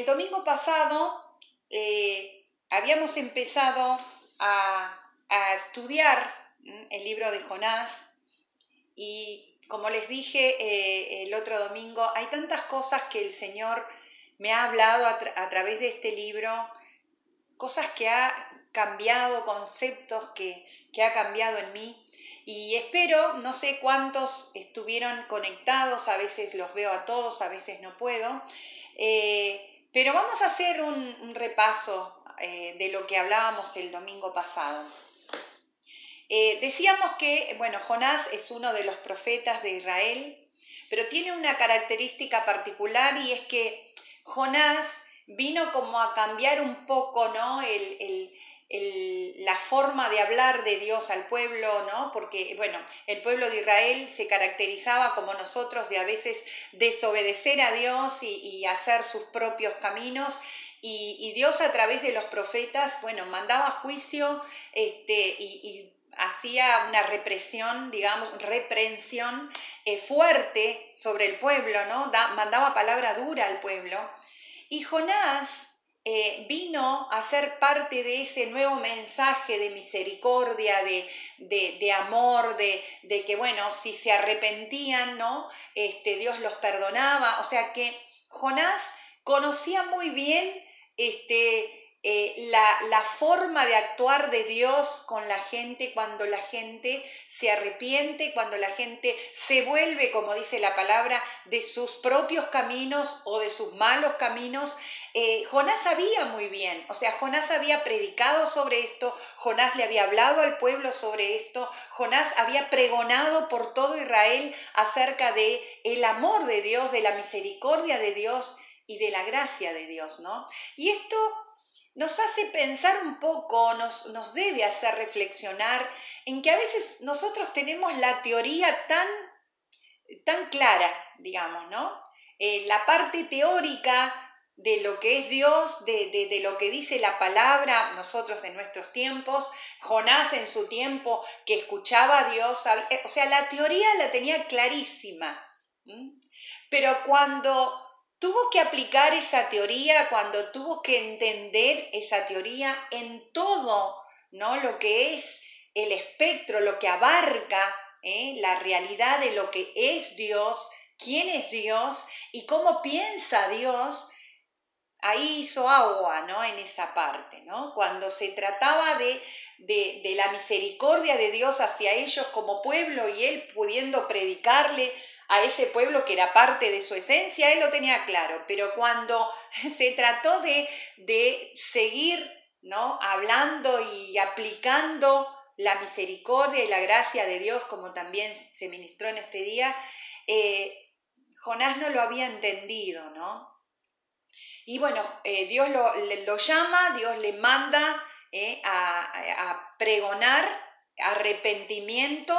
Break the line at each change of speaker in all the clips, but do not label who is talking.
El domingo pasado eh, habíamos empezado a, estudiar el libro de Jonás y como les dije eh, el otro domingo, hay tantas cosas que el Señor me ha hablado a, través de este libro, cosas que ha cambiado, conceptos que, ha cambiado en mí. Y espero, no sé cuántos estuvieron conectados, a veces los veo a todos, a veces no puedo, eh, pero vamos a hacer un, repaso eh, de lo que hablábamos el domingo pasado. Eh, decíamos que, bueno, Jonás es uno de los profetas de Israel, pero tiene una característica particular y es que Jonás vino como a cambiar un poco, ¿no? el, la forma de hablar de Dios al pueblo, ¿no? Porque, bueno, el pueblo de Israel se caracterizaba como nosotros de a veces desobedecer a Dios y, hacer sus propios caminos. Y, Dios a través de los profetas, bueno, mandaba juicio este, y, hacía una represión, digamos, reprensión eh, fuerte sobre el pueblo, ¿no? mandaba palabra dura al pueblo. Y Jonás eh, vino a ser parte de ese nuevo mensaje de misericordia, de, amor, de, que, bueno, si se arrepentían, ¿no? Este, Dios los perdonaba. O sea que Jonás conocía muy bien este, eh, la, forma de actuar de Dios con la gente cuando la gente se arrepiente, cuando la gente se vuelve, como dice la palabra, de sus propios caminos o de sus malos caminos. Eh, Jonás sabía muy bien, o sea, Jonás había predicado sobre esto, Jonás le había hablado al pueblo sobre esto, Jonás había pregonado por todo Israel acerca de el amor de Dios, de la misericordia de Dios y de la gracia de Dios, ¿no? Y esto nos hace pensar un poco, nos, nos debe hacer reflexionar en que a veces nosotros tenemos la teoría tan, tan clara, digamos, ¿no? Eh, la parte teórica de lo que es Dios, de, de, lo que dice la palabra, nosotros en nuestros tiempos, Jonás en su tiempo que escuchaba a Dios, o sea, la teoría la tenía clarísima. Pero cuando tuvo que aplicar esa teoría cuando tuvo que entender esa teoría en todo, ¿no? Lo que es el espectro, lo que abarca ¿eh? la realidad de lo que es Dios, quién es Dios y cómo piensa Dios, ahí hizo agua, ¿no? En esa parte, ¿no? Cuando se trataba de, de, de la misericordia de Dios hacia ellos como pueblo y él pudiendo predicarle a ese pueblo que era parte de su esencia, él lo tenía claro, pero cuando se trató de, de seguir ¿no? hablando y aplicando la misericordia y la gracia de Dios, como también se ministró en este día, eh, Jonás no lo había entendido, ¿no? Y bueno, eh, Dios lo, lo, llama, Dios le manda eh, a, a pregonar arrepentimiento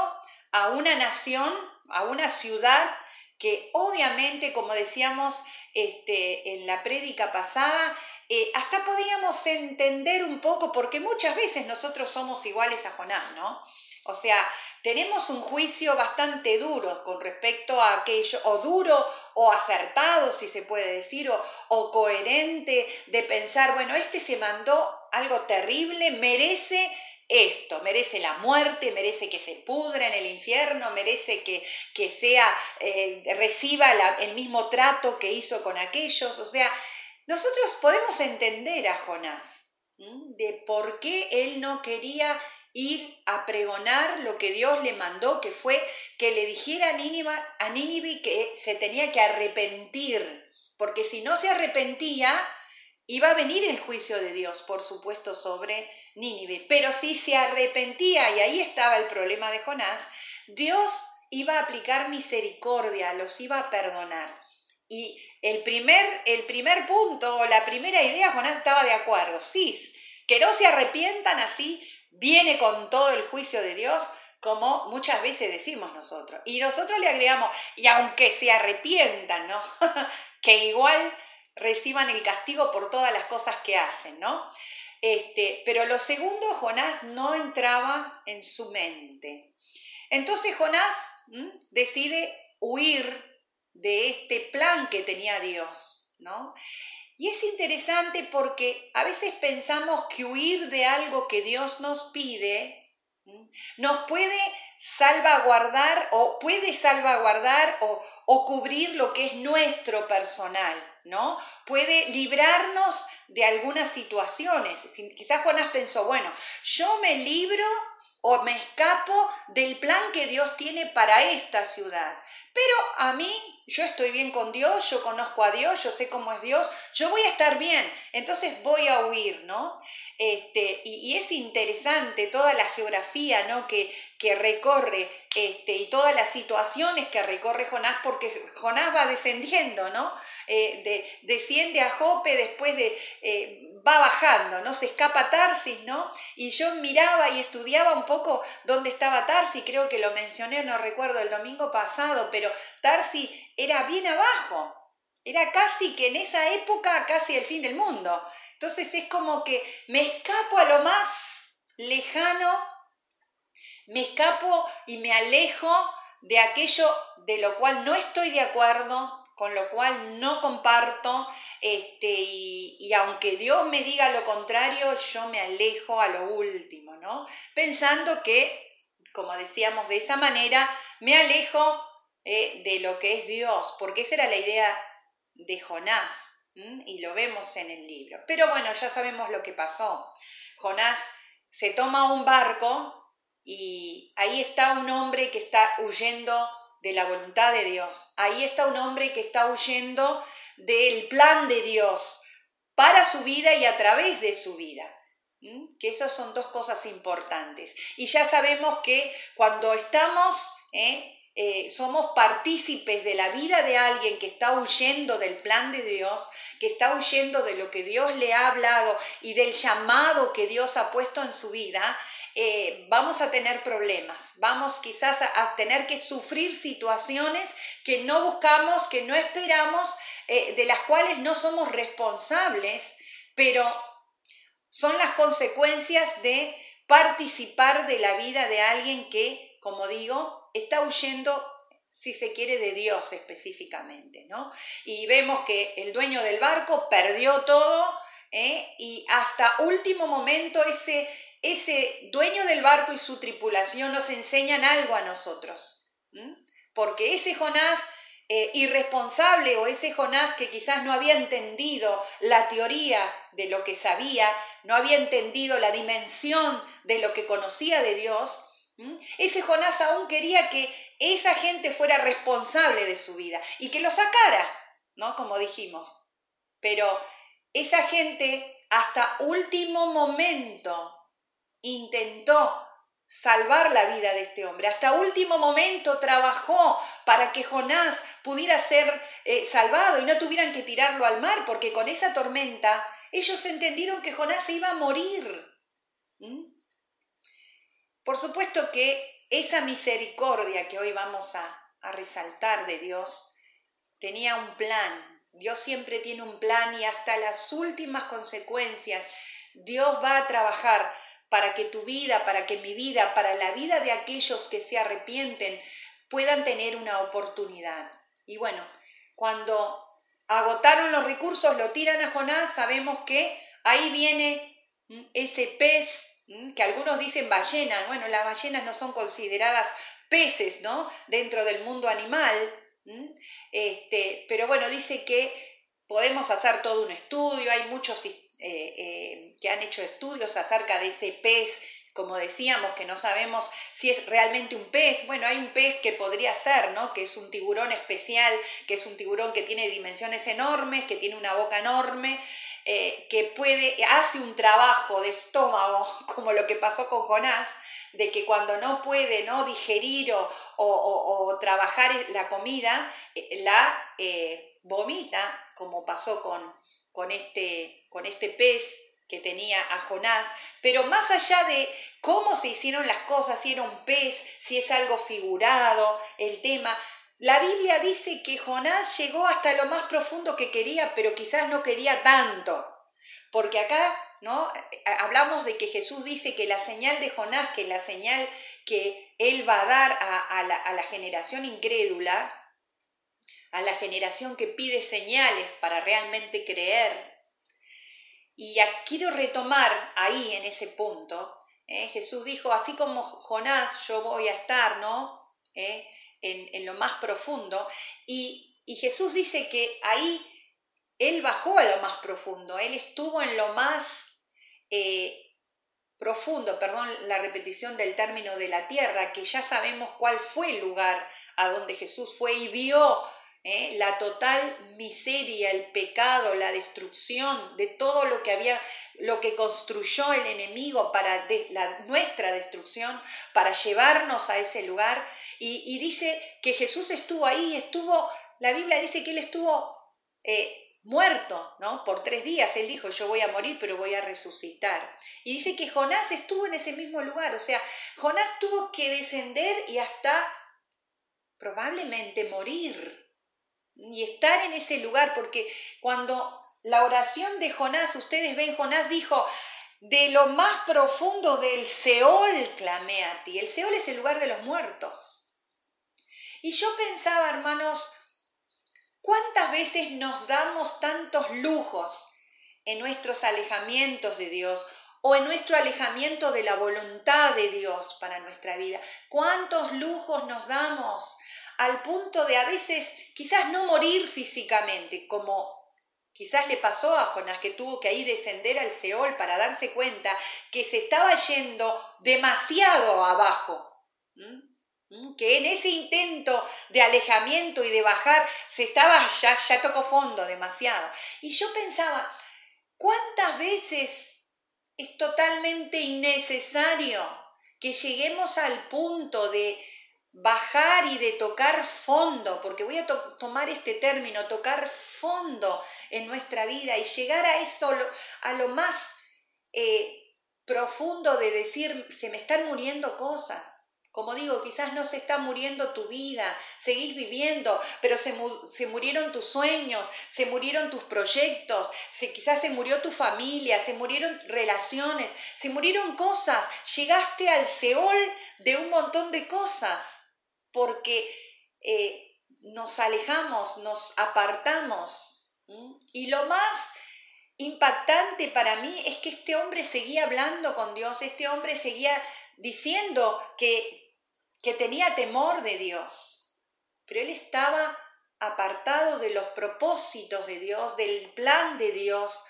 a una nación a una ciudad que obviamente, como decíamos este, en la prédica pasada, eh, hasta podíamos entender un poco, porque muchas veces nosotros somos iguales a Jonás, ¿no? O sea, tenemos un juicio bastante duro con respecto a aquello, o duro o acertado, si se puede decir, o, o coherente de pensar, bueno, este se mandó algo terrible, merece esto, merece la muerte, merece que se pudra en el infierno, merece que, que sea, eh, reciba el mismo trato que hizo con aquellos. O sea, nosotros podemos entender a Jonás de por qué él no quería ir a pregonar lo que Dios le mandó, que fue que le dijera a Nínive, a Nínive que se tenía que arrepentir, porque si no se arrepentía, iba a venir el juicio de Dios, por supuesto, sobre Nínive. Pero si se arrepentía, y ahí estaba el problema de Jonás, Dios iba a aplicar misericordia, los iba a perdonar. Y el primer, el primer punto o la primera idea, Jonás estaba de acuerdo. Sí, que no se arrepientan así, viene con todo el juicio de Dios, como muchas veces decimos nosotros. Y nosotros le agregamos, y aunque se arrepientan, ¿no? que igual reciban el castigo por todas las cosas que hacen, ¿no? Este, pero lo segundo, Jonás no entraba en su mente. Entonces Jonás decide huir de este plan que tenía Dios, ¿no? Y es interesante porque a veces pensamos que huir de algo que Dios nos pide nos puede salvaguardar o puede salvaguardar o, o, cubrir lo que es nuestro personal, ¿no? Puede librarnos de algunas situaciones. Quizás Jonás pensó, bueno, yo me libro o me escapo del plan que Dios tiene para esta ciudad. Pero a mí, yo estoy bien con Dios, yo conozco a Dios, yo sé cómo es Dios, yo voy a estar bien, entonces voy a huir, ¿no? Este, y, es interesante toda la geografía, ¿no? Que, que recorre este, y todas las situaciones que recorre Jonás, porque Jonás va descendiendo, ¿no? Eh, de, desciende a Jope, después de, eh, va bajando, ¿no? Se escapa Tarsis, ¿no? Y yo miraba y estudiaba un poco dónde estaba Tarsis, creo que lo mencioné, no recuerdo, el domingo pasado, pero pero Tarsi era bien abajo, era casi que en esa época casi el fin del mundo. Entonces es como que me escapo a lo más lejano, me escapo y me alejo de aquello de lo cual no estoy de acuerdo, con lo cual no comparto, este, y, y, aunque Dios me diga lo contrario, yo me alejo a lo último, ¿no? Pensando que, como decíamos de esa manera, me alejo eh, de lo que es Dios, porque esa era la idea de Jonás, y lo vemos en el libro. Pero bueno, ya sabemos lo que pasó. Jonás se toma un barco y ahí está un hombre que está huyendo de la voluntad de Dios. Ahí está un hombre que está huyendo del plan de Dios para su vida y a través de su vida. Que esas son dos cosas importantes. Y ya sabemos que cuando estamos ¿eh? Eh, somos partícipes de la vida de alguien que está huyendo del plan de Dios, que está huyendo de lo que Dios le ha hablado y del llamado que Dios ha puesto en su vida, eh, vamos a tener problemas, vamos quizás a, tener que sufrir situaciones que no buscamos, que no esperamos, eh, de las cuales no somos responsables, pero son las consecuencias de participar de la vida de alguien que, como digo, está huyendo, si se quiere, de Dios específicamente, ¿no? Y vemos que el dueño del barco perdió todo ¿eh? y hasta último momento ese, ese dueño del barco y su tripulación nos enseñan algo a nosotros, porque ese Jonás... Eh, irresponsable o ese Jonás que quizás no había entendido la teoría de lo que sabía, no había entendido la dimensión de lo que conocía de Dios. Ese Jonás aún quería que esa gente fuera responsable de su vida y que lo sacara, ¿no? Como dijimos. Pero esa gente hasta último momento intentó salvar la vida de este hombre. Hasta último momento trabajó para que Jonás pudiera ser eh, salvado y no tuvieran que tirarlo al mar, porque con esa tormenta ellos entendieron que Jonás se iba a morir. ¿Mm? Por supuesto que esa misericordia que hoy vamos a, resaltar de Dios tenía un plan. Dios siempre tiene un plan y hasta las últimas consecuencias Dios va a trabajar para que tu vida, para que mi vida, para la vida de aquellos que se arrepienten puedan tener una oportunidad. Y bueno, cuando agotaron los recursos, lo tiran a Jonás, sabemos que ahí viene ese pez que algunos dicen ballenas, bueno, las ballenas no son consideradas peces, ¿no? Dentro del mundo animal, este, pero bueno, dice que podemos hacer todo un estudio, hay muchos eh, eh, que han hecho estudios acerca de ese pez como decíamos, que no sabemos si es realmente un pez. Bueno, hay un pez que podría ser, ¿no? Que es un tiburón especial, que es un tiburón que tiene dimensiones enormes, que tiene una boca enorme, eh, que puede, hace un trabajo de estómago, como lo que pasó con Jonás, de que cuando no puede ¿no? digerir o, o, trabajar la comida, eh, la eh, vomita, como pasó con, con, este, con este pez que tenía a Jonás, pero más allá de cómo se hicieron las cosas, si era un pez, si es algo figurado, el tema, la Biblia dice que Jonás llegó hasta lo más profundo que quería, pero quizás no quería tanto. Porque acá, ¿no? Hablamos de que Jesús dice que la señal de Jonás, que la señal que él va a dar a, la, a la generación incrédula, a la generación que pide señales para realmente creer, y quiero retomar ahí en ese punto. ¿eh? Jesús dijo, así como Jonás, yo voy a estar, ¿no? ¿Eh? En, lo más profundo. Y, Jesús dice que ahí Él bajó a lo más profundo, Él estuvo en lo más eh, profundo, perdón la repetición del término de la tierra, que ya sabemos cuál fue el lugar a donde Jesús fue y vio ¿eh? la total miseria, el pecado, la destrucción de todo lo que había, lo que construyó el enemigo para nuestra destrucción, para llevarnos a ese lugar. Y, dice que Jesús estuvo ahí, estuvo, la Biblia dice que él estuvo eh, muerto, ¿no? Por tres días. Él dijo, yo voy a morir, pero voy a resucitar. Y dice que Jonás estuvo en ese mismo lugar, o sea, Jonás tuvo que descender y hasta probablemente morir y estar en ese lugar, porque cuando la oración de Jonás, ustedes ven, Jonás dijo, de lo más profundo del Seol clamé a ti. El Seol es el lugar de los muertos. Y yo pensaba, hermanos, ¿cuántas veces nos damos tantos lujos en nuestros alejamientos de Dios o en nuestro alejamiento de la voluntad de Dios para nuestra vida? ¿Cuántos lujos nos damos al punto de a veces quizás no morir físicamente, como quizás le pasó a Jonás que tuvo que ahí descender al Seol para darse cuenta que se estaba yendo demasiado abajo. que en ese intento de alejamiento y de bajar se estaba ya ya tocó fondo demasiado y yo pensaba cuántas veces es totalmente innecesario que lleguemos al punto de bajar y de tocar fondo, porque voy a tomar este término, tocar fondo en nuestra vida y llegar a eso, a lo más eh, profundo de decir, se me están muriendo cosas. Como digo, quizás no se está muriendo tu vida, seguís viviendo, pero se, se murieron tus sueños, se murieron tus proyectos, se, quizás se murió tu familia, se murieron relaciones, se murieron cosas, llegaste al Seol de un montón de cosas porque eh, nos alejamos, nos apartamos. Y lo más impactante para mí es que este hombre seguía hablando con Dios, este hombre seguía diciendo que, que tenía temor de Dios, pero él estaba apartado de los propósitos de Dios, del plan de Dios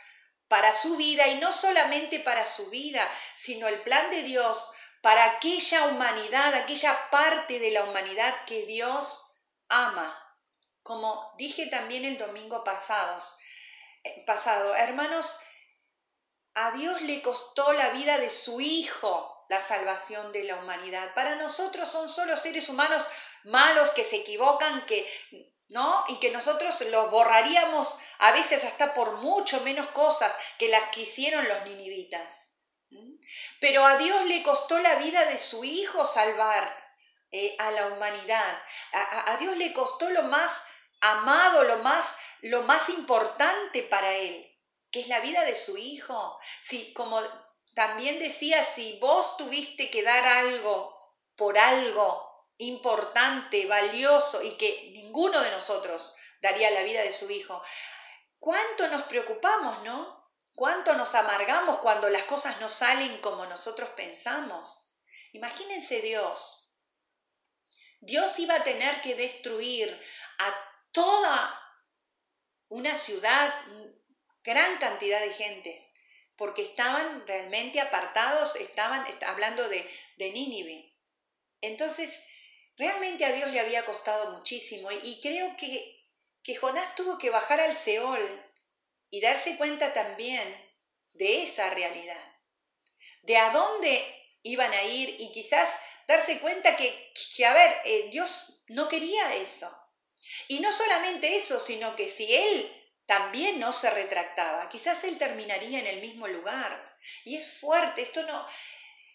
para su vida y no solamente para su vida, sino el plan de Dios para aquella humanidad, aquella parte de la humanidad que Dios ama. Como dije también el domingo eh, pasado, hermanos, a Dios le costó la vida de su Hijo la salvación de la humanidad. Para nosotros son solo seres humanos malos que se equivocan, que ¿no? Y que nosotros los borraríamos a veces hasta por mucho menos cosas que las que hicieron los ninivitas. Pero a Dios le costó la vida de su hijo salvar eh, a la humanidad. A, Dios le costó lo más amado, lo más, lo más importante para él, que es la vida de su hijo. Si, como también decía, si vos tuviste que dar algo por algo importante, valioso y que ninguno de nosotros daría la vida de su hijo, ¿cuánto nos preocupamos, no? ¿Cuánto nos amargamos cuando las cosas no salen como nosotros pensamos? Imagínense Dios. Dios iba a tener que destruir a toda una ciudad, gran cantidad de gente, porque estaban realmente apartados, estaban hablando de, Nínive. Entonces, realmente a Dios le había costado muchísimo y, creo que, que Jonás tuvo que bajar al Seol y darse cuenta también de esa realidad, de a dónde iban a ir y quizás darse cuenta que, que a ver, eh, Dios no quería eso. Y no solamente eso, sino que si Él también no se retractaba, quizás Él terminaría en el mismo lugar. Y es fuerte, esto no,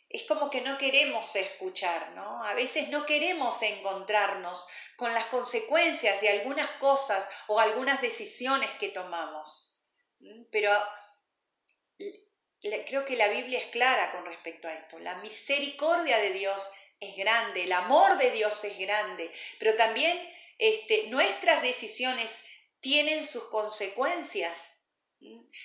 es como que no queremos escuchar, ¿no? A veces no queremos encontrarnos con las consecuencias de algunas cosas o algunas decisiones que tomamos. Pero creo que la Biblia es clara con respecto a esto. La misericordia de Dios es grande, el amor de Dios es grande, pero también este, nuestras decisiones tienen sus consecuencias.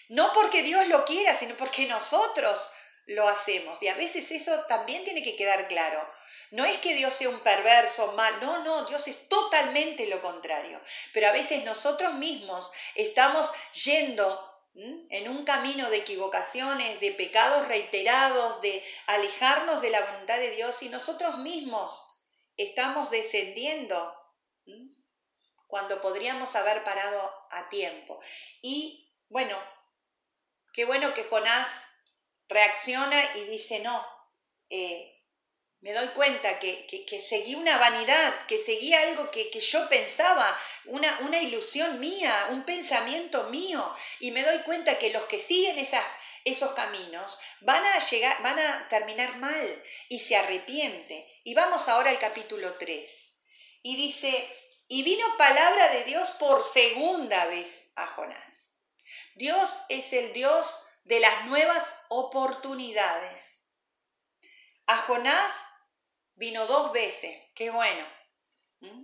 No porque Dios lo quiera, sino porque nosotros lo hacemos. Y a veces eso también tiene que quedar claro. No es que Dios sea un perverso, mal, no, no, Dios es totalmente lo contrario. Pero a veces nosotros mismos estamos yendo en un camino de equivocaciones, de pecados reiterados, de alejarnos de la voluntad de Dios y nosotros mismos estamos descendiendo cuando podríamos haber parado a tiempo. Y bueno, qué bueno que Jonás reacciona y dice, no, eh, me doy cuenta que, que, seguí una vanidad, que seguí algo que, yo pensaba, una, una, ilusión mía, un pensamiento mío, y me doy cuenta que los que siguen esas, esos caminos van a, llegar, van a terminar mal y se arrepiente. Y vamos ahora al capítulo 3. Y dice, y vino palabra de Dios por segunda vez a Jonás. Dios es el Dios de las nuevas oportunidades. A Jonás vino dos veces, qué bueno. ¿Mm?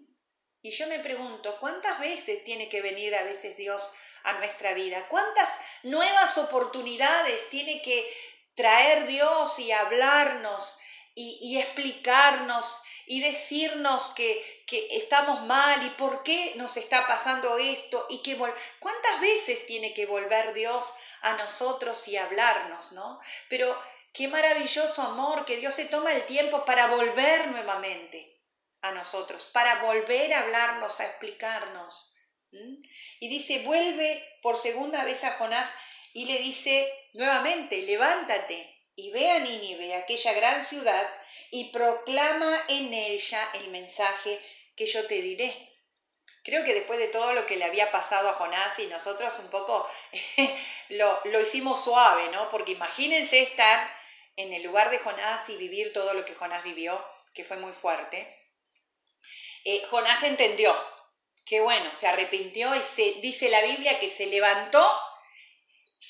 Y yo me pregunto, ¿cuántas veces tiene que venir a veces Dios a nuestra vida? ¿Cuántas nuevas oportunidades tiene que traer Dios y hablarnos y, explicarnos y decirnos que, que, estamos mal y por qué nos está pasando esto y que cuántas veces tiene que volver Dios a nosotros y hablarnos, ¿no? Pero Qué maravilloso amor que Dios se toma el tiempo para volver nuevamente a nosotros, para volver a hablarnos, a explicarnos. Y dice, vuelve por segunda vez a Jonás y le dice nuevamente, levántate y ve a Nínive, aquella gran ciudad, y proclama en ella el mensaje que yo te diré. Creo que después de todo lo que le había pasado a Jonás y nosotros un poco lo, lo hicimos suave, ¿no? Porque imagínense estar en el lugar de Jonás y vivir todo lo que Jonás vivió, que fue muy fuerte, eh, Jonás entendió que bueno, se arrepintió y se, dice la Biblia que se levantó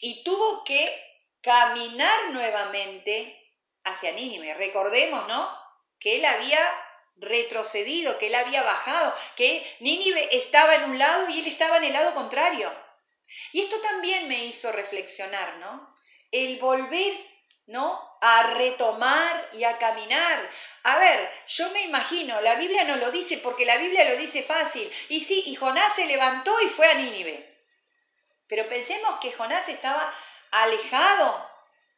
y tuvo que caminar nuevamente hacia Nínive. Recordemos, ¿no? Que él había retrocedido, que él había bajado, que Nínive estaba en un lado y él estaba en el lado contrario. Y esto también me hizo reflexionar, ¿no? El volver ¿no? A retomar y a caminar. A ver, yo me imagino, la Biblia no lo dice porque la Biblia lo dice fácil. Y sí, y Jonás se levantó y fue a Nínive. Pero pensemos que Jonás estaba alejado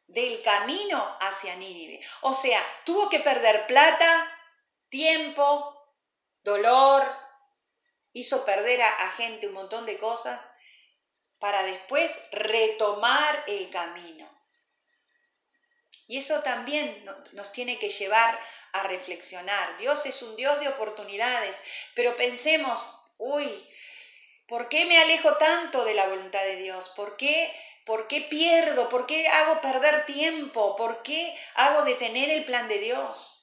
del camino hacia Nínive. O sea, tuvo que perder plata, tiempo, dolor, hizo perder a, gente un montón de cosas para después retomar el camino. Y eso también nos tiene que llevar a reflexionar. Dios es un Dios de oportunidades, pero pensemos, uy, ¿por qué me alejo tanto de la voluntad de Dios? ¿Por qué, ¿Por qué pierdo? ¿Por qué hago perder tiempo? ¿Por qué hago detener el plan de Dios?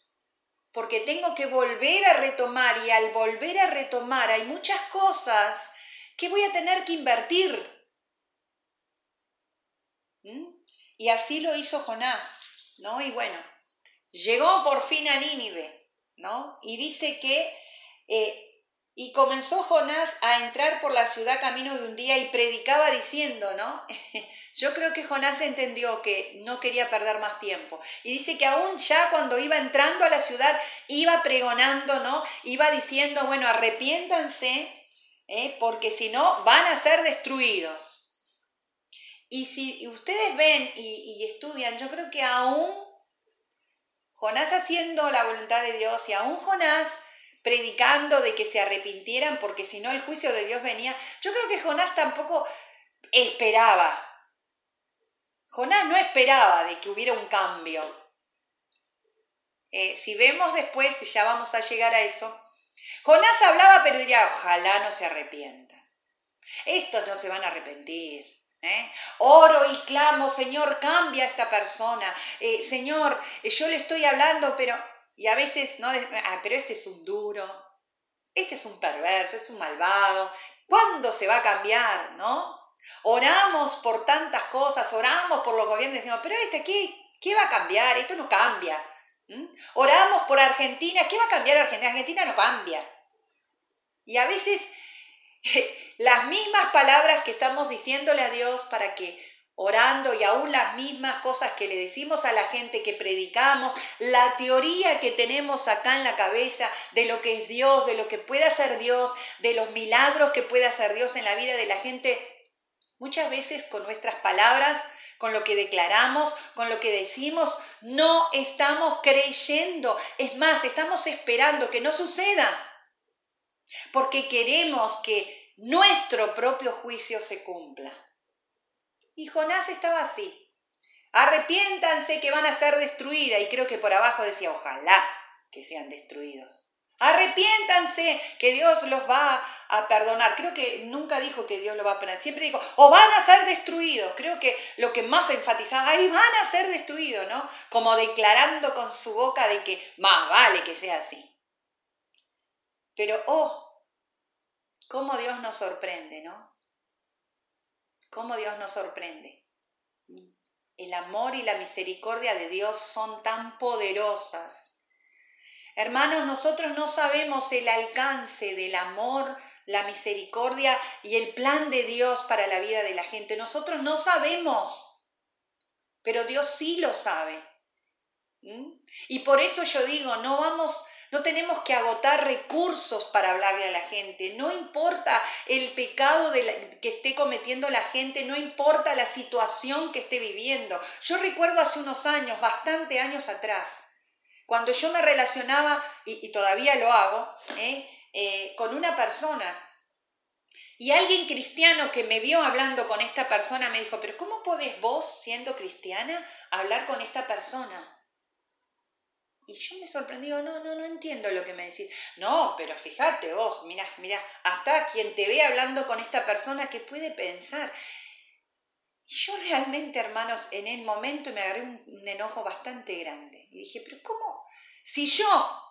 Porque tengo que volver a retomar y al volver a retomar hay muchas cosas que voy a tener que invertir. ¿Mm? Y así lo hizo Jonás. ¿no? Y bueno, llegó por fin a Nínive, ¿no? Y dice que, eh, y comenzó Jonás a entrar por la ciudad camino de un día y predicaba diciendo, ¿no? Yo creo que Jonás entendió que no quería perder más tiempo. Y dice que aún ya cuando iba entrando a la ciudad, iba pregonando, ¿no? Iba diciendo, bueno, arrepiéntanse, ¿eh? porque si no, van a ser destruidos. Y si ustedes ven y, estudian, yo creo que aún Jonás haciendo la voluntad de Dios y aún Jonás predicando de que se arrepintieran porque si no el juicio de Dios venía, yo creo que Jonás tampoco esperaba. Jonás no esperaba de que hubiera un cambio. Eh, si vemos después, ya vamos a llegar a eso, Jonás hablaba pero diría, ojalá no se arrepientan. Estos no se van a arrepentir. ¿Eh? Oro y clamo, Señor, cambia a esta persona. Eh, Señor, yo le estoy hablando, pero... Y a veces, no, ah, pero este es un duro, este es un perverso, este es un malvado. ¿Cuándo se va a cambiar, no? Oramos por tantas cosas, oramos por los gobiernos, decimos, pero este, ¿qué, qué va a cambiar? Esto no cambia. Oramos por Argentina, ¿qué va a cambiar Argentina? Argentina no cambia. Y a veces las mismas palabras que estamos diciéndole a Dios para que orando y aún las mismas cosas que le decimos a la gente que predicamos, la teoría que tenemos acá en la cabeza de lo que es Dios, de lo que puede hacer Dios, de los milagros que puede hacer Dios en la vida de la gente, muchas veces con nuestras palabras, con lo que declaramos, con lo que decimos, no estamos creyendo. Es más, estamos esperando que no suceda, porque queremos que nuestro propio juicio se cumpla. Y Jonás estaba así. Arrepiéntanse que van a ser destruidas. Y creo que por abajo decía, ojalá que sean destruidos. Arrepiéntanse que Dios los va a perdonar. Creo que nunca dijo que Dios los va a perdonar. Siempre dijo, o van a ser destruidos. Creo que lo que más enfatizaba, ahí van a ser destruidos, ¿no? Como declarando con su boca de que más vale que sea así. Pero, oh, cómo Dios nos sorprende, ¿no? Cómo Dios nos sorprende. El amor y la misericordia de Dios son tan poderosas. Hermanos, nosotros no sabemos el alcance del amor, la misericordia y el plan de Dios para la vida de la gente. Nosotros no sabemos, pero Dios sí lo sabe. Y por eso yo digo, no vamos no tenemos que agotar recursos para hablarle a la gente. No importa el pecado que esté cometiendo la gente, no importa la situación que esté viviendo. Yo recuerdo hace unos años, bastante años atrás, cuando yo me relacionaba, y, todavía lo hago, ¿eh? Eh, con una persona. Y alguien cristiano que me vio hablando con esta persona me dijo, pero ¿cómo podés vos, siendo cristiana, hablar con esta persona? Y yo me sorprendí, no, no, no entiendo lo que me decís. No, pero fíjate vos, mira, mira, hasta quien te ve hablando con esta persona que puede pensar. Y yo realmente, hermanos, en el momento me agarré un, enojo bastante grande. Y dije, pero ¿cómo? Si yo,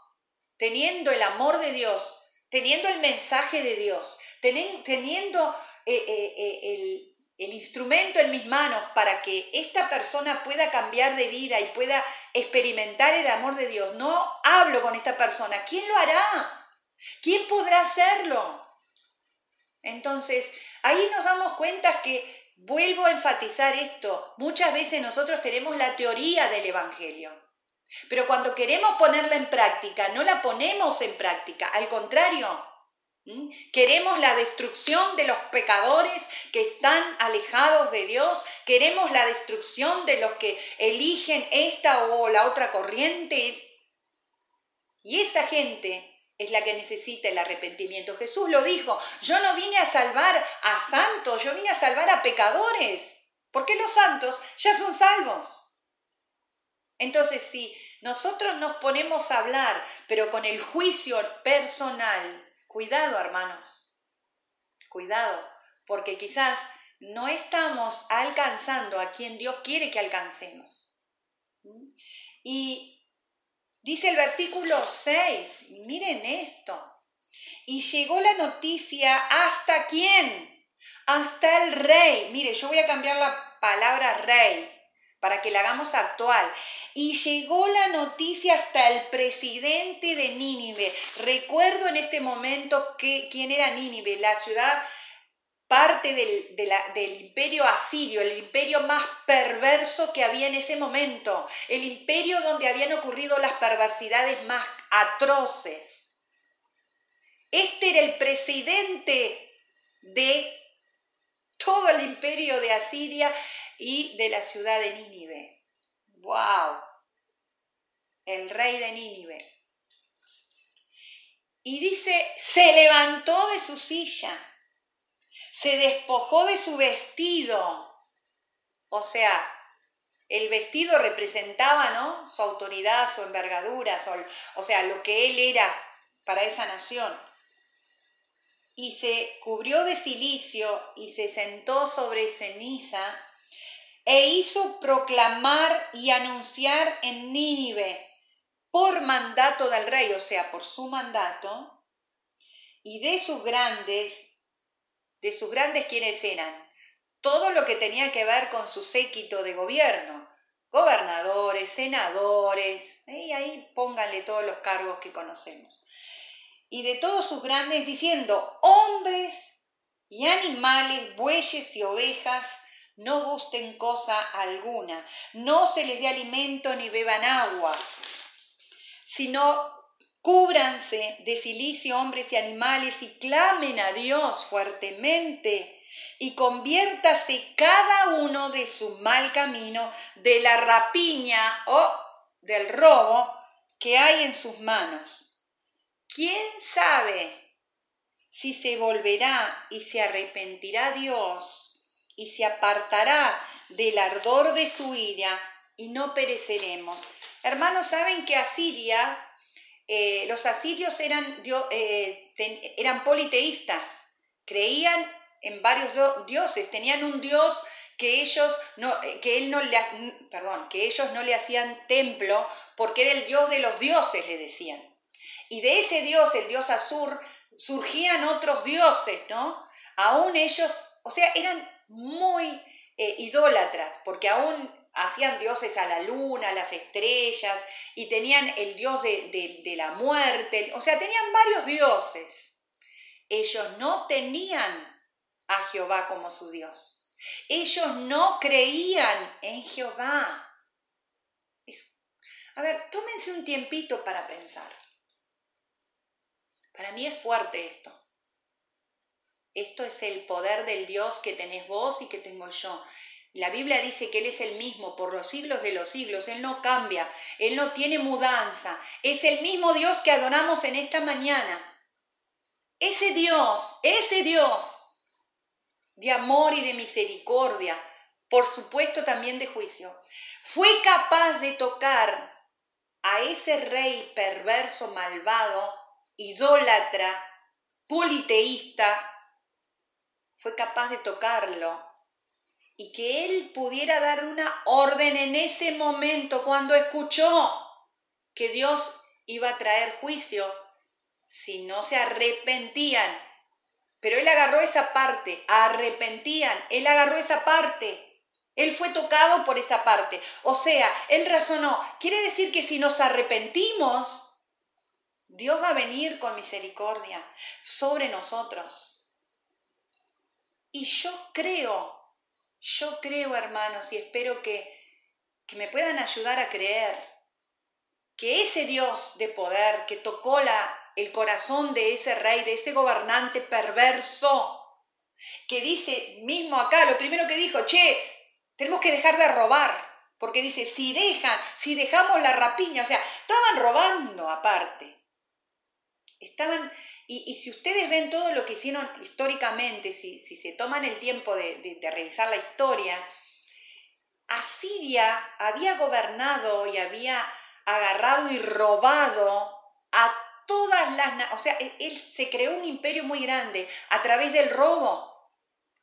teniendo el amor de Dios, teniendo el mensaje de Dios, teniendo eh, eh, eh, el, el instrumento en mis manos para que esta persona pueda cambiar de vida y pueda experimentar el amor de Dios, no hablo con esta persona, ¿quién lo hará? ¿Quién podrá hacerlo? Entonces, ahí nos damos cuenta que, vuelvo a enfatizar esto, muchas veces nosotros tenemos la teoría del Evangelio, pero cuando queremos ponerla en práctica, no la ponemos en práctica, al contrario, ¿Mm? Queremos la destrucción de los pecadores que están alejados de Dios. Queremos la destrucción de los que eligen esta o la otra corriente. Y esa gente es la que necesita el arrepentimiento. Jesús lo dijo, yo no vine a salvar a santos, yo vine a salvar a pecadores. Porque los santos ya son salvos. Entonces, si nosotros nos ponemos a hablar, pero con el juicio personal, Cuidado, hermanos. Cuidado, porque quizás no estamos alcanzando a quien Dios quiere que alcancemos. ¿Mm? Y dice el versículo 6, y miren esto, y llegó la noticia hasta quién? Hasta el rey. Mire, yo voy a cambiar la palabra rey para que la hagamos actual. Y llegó la noticia hasta el presidente de Nínive. Recuerdo en este momento que, quién era Nínive, la ciudad parte del, del, imperio asirio, el imperio más perverso que había en ese momento, el imperio donde habían ocurrido las perversidades más atroces. Este era el presidente de todo el imperio de Asiria y de la ciudad de Nínive. ¡Wow! El rey de Nínive. Y dice, se levantó de su silla, se despojó de su vestido. O sea, el vestido representaba, ¿no? Su autoridad, su envergadura, o sea, lo que él era para esa nación. Y se cubrió de silicio y se sentó sobre ceniza e hizo proclamar y anunciar en Nínive por mandato del rey, o sea, por su mandato, y de sus grandes, de sus grandes quienes eran, todo lo que tenía que ver con su séquito de gobierno, gobernadores, senadores, y ahí pónganle todos los cargos que conocemos. Y de todos sus grandes diciendo, hombres y animales, bueyes y ovejas no gusten cosa alguna, no se les dé alimento ni beban agua, sino cúbranse de silicio hombres y animales y clamen a Dios fuertemente y conviértase cada uno de su mal camino, de la rapiña o del robo que hay en sus manos. ¿Quién sabe si se volverá y se arrepentirá Dios y se apartará del ardor de su ira y no pereceremos? Hermanos, saben que Asiria, eh, los asirios eran, eh, eran politeístas, creían en varios dioses, tenían un dios que ellos no, eh, que él no le, perdón, que ellos no le hacían templo porque era el dios de los dioses, le decían. Y de ese dios, el dios Azur, surgían otros dioses, ¿no? Aún ellos, o sea, eran muy eh, idólatras, porque aún hacían dioses a la luna, a las estrellas, y tenían el dios de, de la muerte, o sea, tenían varios dioses. Ellos no tenían a Jehová como su Dios. Ellos no creían en Jehová. A ver, tómense un tiempito para pensar. Para mí es fuerte esto. Esto es el poder del Dios que tenés vos y que tengo yo. La Biblia dice que Él es el mismo por los siglos de los siglos. Él no cambia, Él no tiene mudanza. Es el mismo Dios que adoramos en esta mañana. Ese Dios, ese Dios de amor y de misericordia, por supuesto también de juicio, fue capaz de tocar a ese rey perverso, malvado, idólatra, politeísta, fue capaz de tocarlo y que él pudiera dar una orden en ese momento cuando escuchó que Dios iba a traer juicio si no se arrepentían pero él agarró esa parte, arrepentían, él agarró esa parte. Él fue tocado por esa parte. O sea, él razonó. Quiere decir que si nos arrepentimos, Dios va a venir con misericordia sobre nosotros. Y yo creo, yo creo, hermanos, y espero que, que me puedan ayudar a creer que ese Dios de poder que tocó la el corazón de ese rey, de ese gobernante perverso, que dice mismo acá, lo primero que dijo, che, tenemos que dejar de robar, porque dice, si dejan, si dejamos la rapiña, o sea, estaban robando aparte. Estaban, y, si ustedes ven todo lo que hicieron históricamente, si, si se toman el tiempo de, de, revisar la historia, Asiria había gobernado y había agarrado y robado a todas las... O sea, e, él se creó un imperio muy grande a través del robo.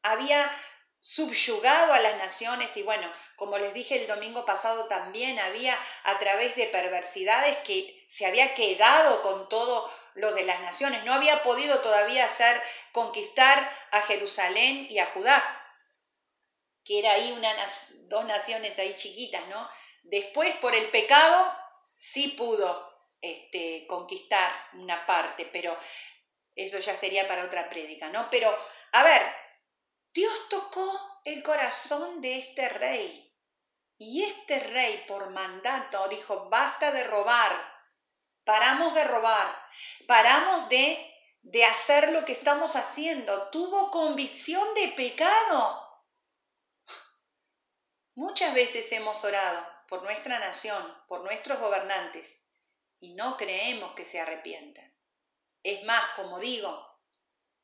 Había subyugado a las naciones y bueno, como les dije el domingo pasado también había a través de perversidades que se había quedado con todo lo de las naciones, no había podido todavía hacer conquistar a Jerusalén y a Judá, que era ahí una, dos naciones ahí chiquitas, ¿no? Después por el pecado sí pudo este, conquistar una parte, pero eso ya sería para otra prédica, ¿no? Pero, a ver, Dios tocó el corazón de este rey. Y este rey, por mandato, dijo, basta de robar, paramos de robar, paramos de, de hacer lo que estamos haciendo. Tuvo convicción de pecado. Muchas veces hemos orado por nuestra nación, por nuestros gobernantes, y no creemos que se arrepientan. Es más, como digo,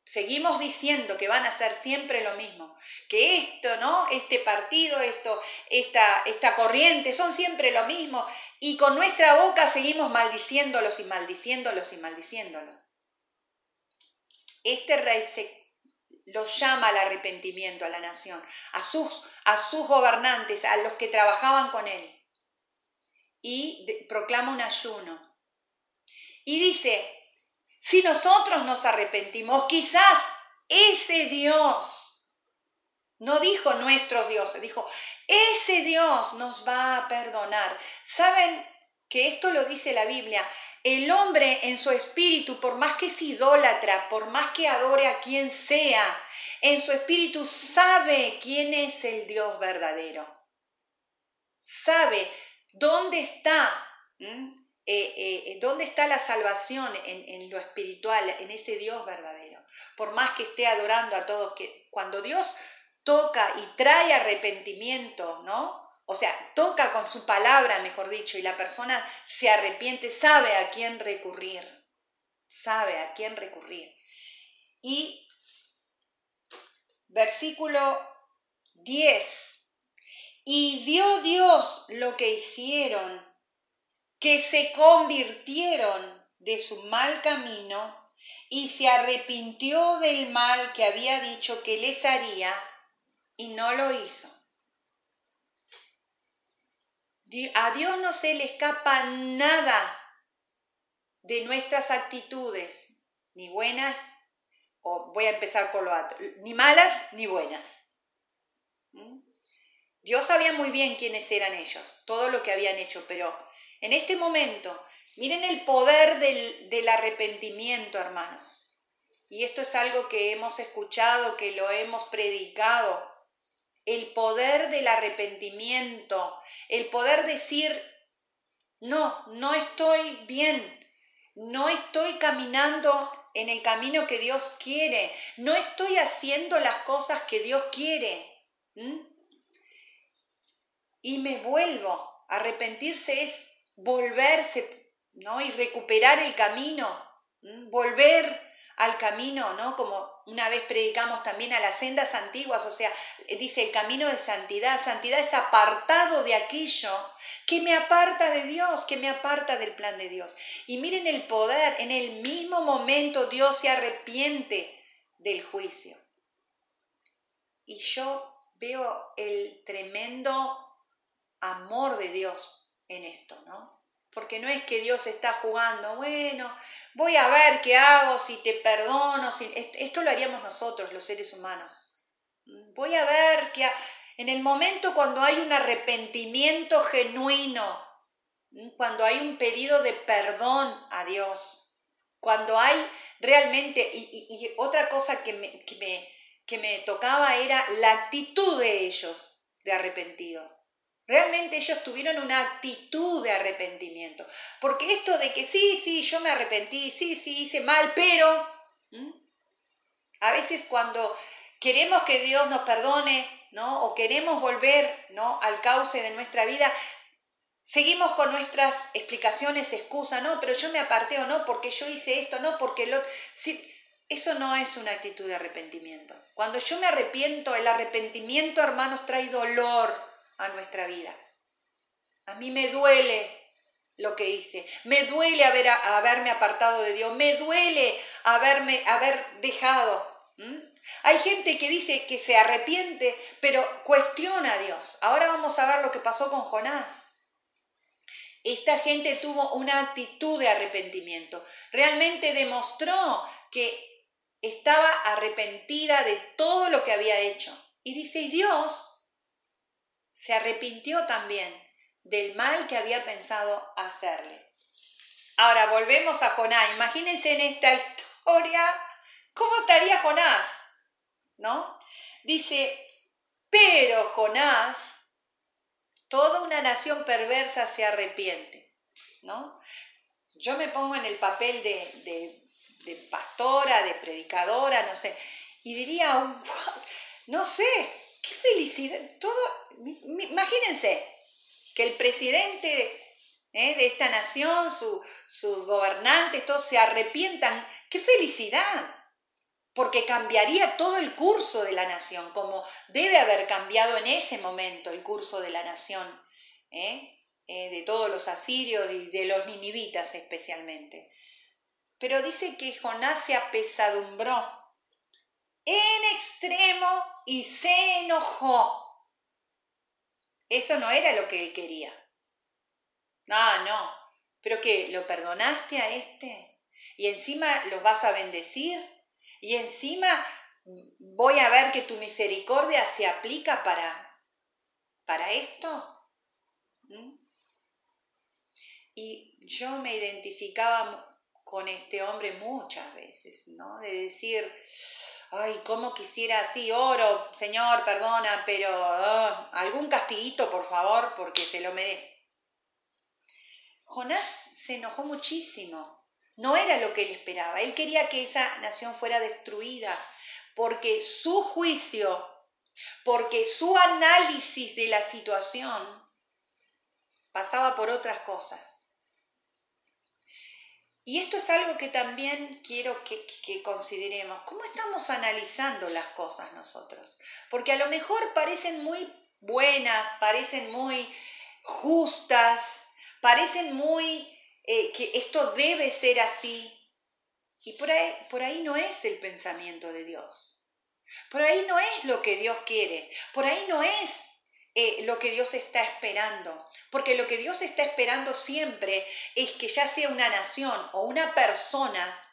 seguimos diciendo que van a hacer siempre lo mismo, que esto, ¿no? Este partido, esto, esta, esta corriente son siempre lo mismo y con nuestra boca seguimos maldiciéndolos y maldiciéndolos y maldiciéndolos. Este rey se los llama al arrepentimiento a la nación, a sus, a sus gobernantes, a los que trabajaban con él, y proclama un ayuno y dice, si nosotros nos arrepentimos, quizás ese Dios, no dijo nuestros dioses, dijo, ese Dios nos va a perdonar. ¿Saben que esto lo dice la Biblia? el hombre en su espíritu, por más que es idólatra, por más que adore a quien sea, en su espíritu sabe quién es el Dios verdadero. Sabe dónde está, eh, eh, dónde está la salvación en, en, lo espiritual, en ese Dios verdadero. Por más que esté adorando a todos, que cuando Dios toca y trae arrepentimiento, ¿no? O sea, toca con su palabra, mejor dicho, y la persona se arrepiente, sabe a quién recurrir, sabe a quién recurrir. Y versículo 10, y vio Dios lo que hicieron, que se convirtieron de su mal camino y se arrepintió del mal que había dicho que les haría y no lo hizo. A Dios no se le escapa nada de nuestras actitudes, ni buenas, o voy a empezar por lo alto, ni malas ni buenas. ¿Mm? Dios sabía muy bien quiénes eran ellos, todo lo que habían hecho, pero en este momento, miren el poder del, del arrepentimiento, hermanos. Y esto es algo que hemos escuchado, que lo hemos predicado el poder del arrepentimiento, el poder decir, no, no estoy bien, no estoy caminando en el camino que Dios quiere, no estoy haciendo las cosas que Dios quiere. Y me vuelvo. Arrepentirse es volverse, ¿no? Y recuperar el camino, volver al camino, ¿no? Como una vez predicamos también a las sendas antiguas, o sea, dice el camino de santidad. Santidad es apartado de aquello que me aparta de Dios, que me aparta del plan de Dios. Y miren el poder, en el mismo momento Dios se arrepiente del juicio. Y yo veo el tremendo amor de Dios en esto, ¿no? Porque no es que Dios está jugando, bueno, voy a ver qué hago, si te perdono, si... esto lo haríamos nosotros, los seres humanos. Voy a ver que en el momento cuando hay un arrepentimiento genuino, cuando hay un pedido de perdón a Dios, cuando hay realmente, y, otra cosa que me, que, me, que me tocaba era la actitud de ellos de arrepentido. Realmente ellos tuvieron una actitud de arrepentimiento. Porque esto de que sí, sí, yo me arrepentí, sí, sí, hice mal, pero... A veces cuando queremos que Dios nos perdone, ¿no? O queremos volver, ¿no? Al cauce de nuestra vida, seguimos con nuestras explicaciones, excusas, no, pero yo me aparté o no, porque yo hice esto, no, porque lo... eso no es una actitud de arrepentimiento. Cuando yo me arrepiento, el arrepentimiento, hermanos, trae dolor, a nuestra vida. A mí me duele lo que hice, me duele haber, haberme apartado de Dios, me duele haberme, haber dejado. Hay gente que dice que se arrepiente, pero cuestiona a Dios. Ahora vamos a ver lo que pasó con Jonás. Esta gente tuvo una actitud de arrepentimiento. Realmente demostró que estaba arrepentida de todo lo que había hecho. Y dice, y Dios se arrepintió también del mal que había pensado hacerle. Ahora volvemos a Jonás. Imagínense en esta historia cómo estaría Jonás, ¿no? Dice, pero Jonás, toda una nación perversa se arrepiente, ¿no? Yo me pongo en el papel de, de pastora, de predicadora, no sé, y diría, no sé, qué felicidad, todo, imagínense que el presidente ¿eh? de esta nación, sus gobernantes, todos se arrepientan. ¡Qué felicidad! Porque cambiaría todo el curso de la nación, como debe haber cambiado en ese momento el curso de la nación, ¿eh? Eh, de todos los asirios y de los ninivitas especialmente. Pero dice que Jonás se apesadumbró en extremo y se enojó. Eso no era lo que él quería. Ah, no. ¿Pero qué? ¿Lo perdonaste a este? ¿Y encima lo vas a bendecir? ¿Y encima voy a ver que tu misericordia se aplica para, para esto? ¿Mm? Y yo me identificaba con este hombre muchas veces, ¿no? De decir, ay, cómo quisiera, sí, oro, Señor, perdona, pero ah, algún castiguito, por favor, porque se lo merece. Jonás se enojó muchísimo. No era lo que él esperaba. Él quería que esa nación fuera destruida, porque su juicio, porque su análisis de la situación pasaba por otras cosas. Y esto es algo que también quiero que, consideremos. ¿Cómo estamos analizando las cosas nosotros? Porque a lo mejor parecen muy buenas, parecen muy justas, parecen muy eh, que esto debe ser así. Y por ahí, por ahí no es el pensamiento de Dios. Por ahí no es lo que Dios quiere. Por ahí no es eh, lo que Dios está esperando. Porque lo que Dios está esperando siempre es que ya sea una nación o una persona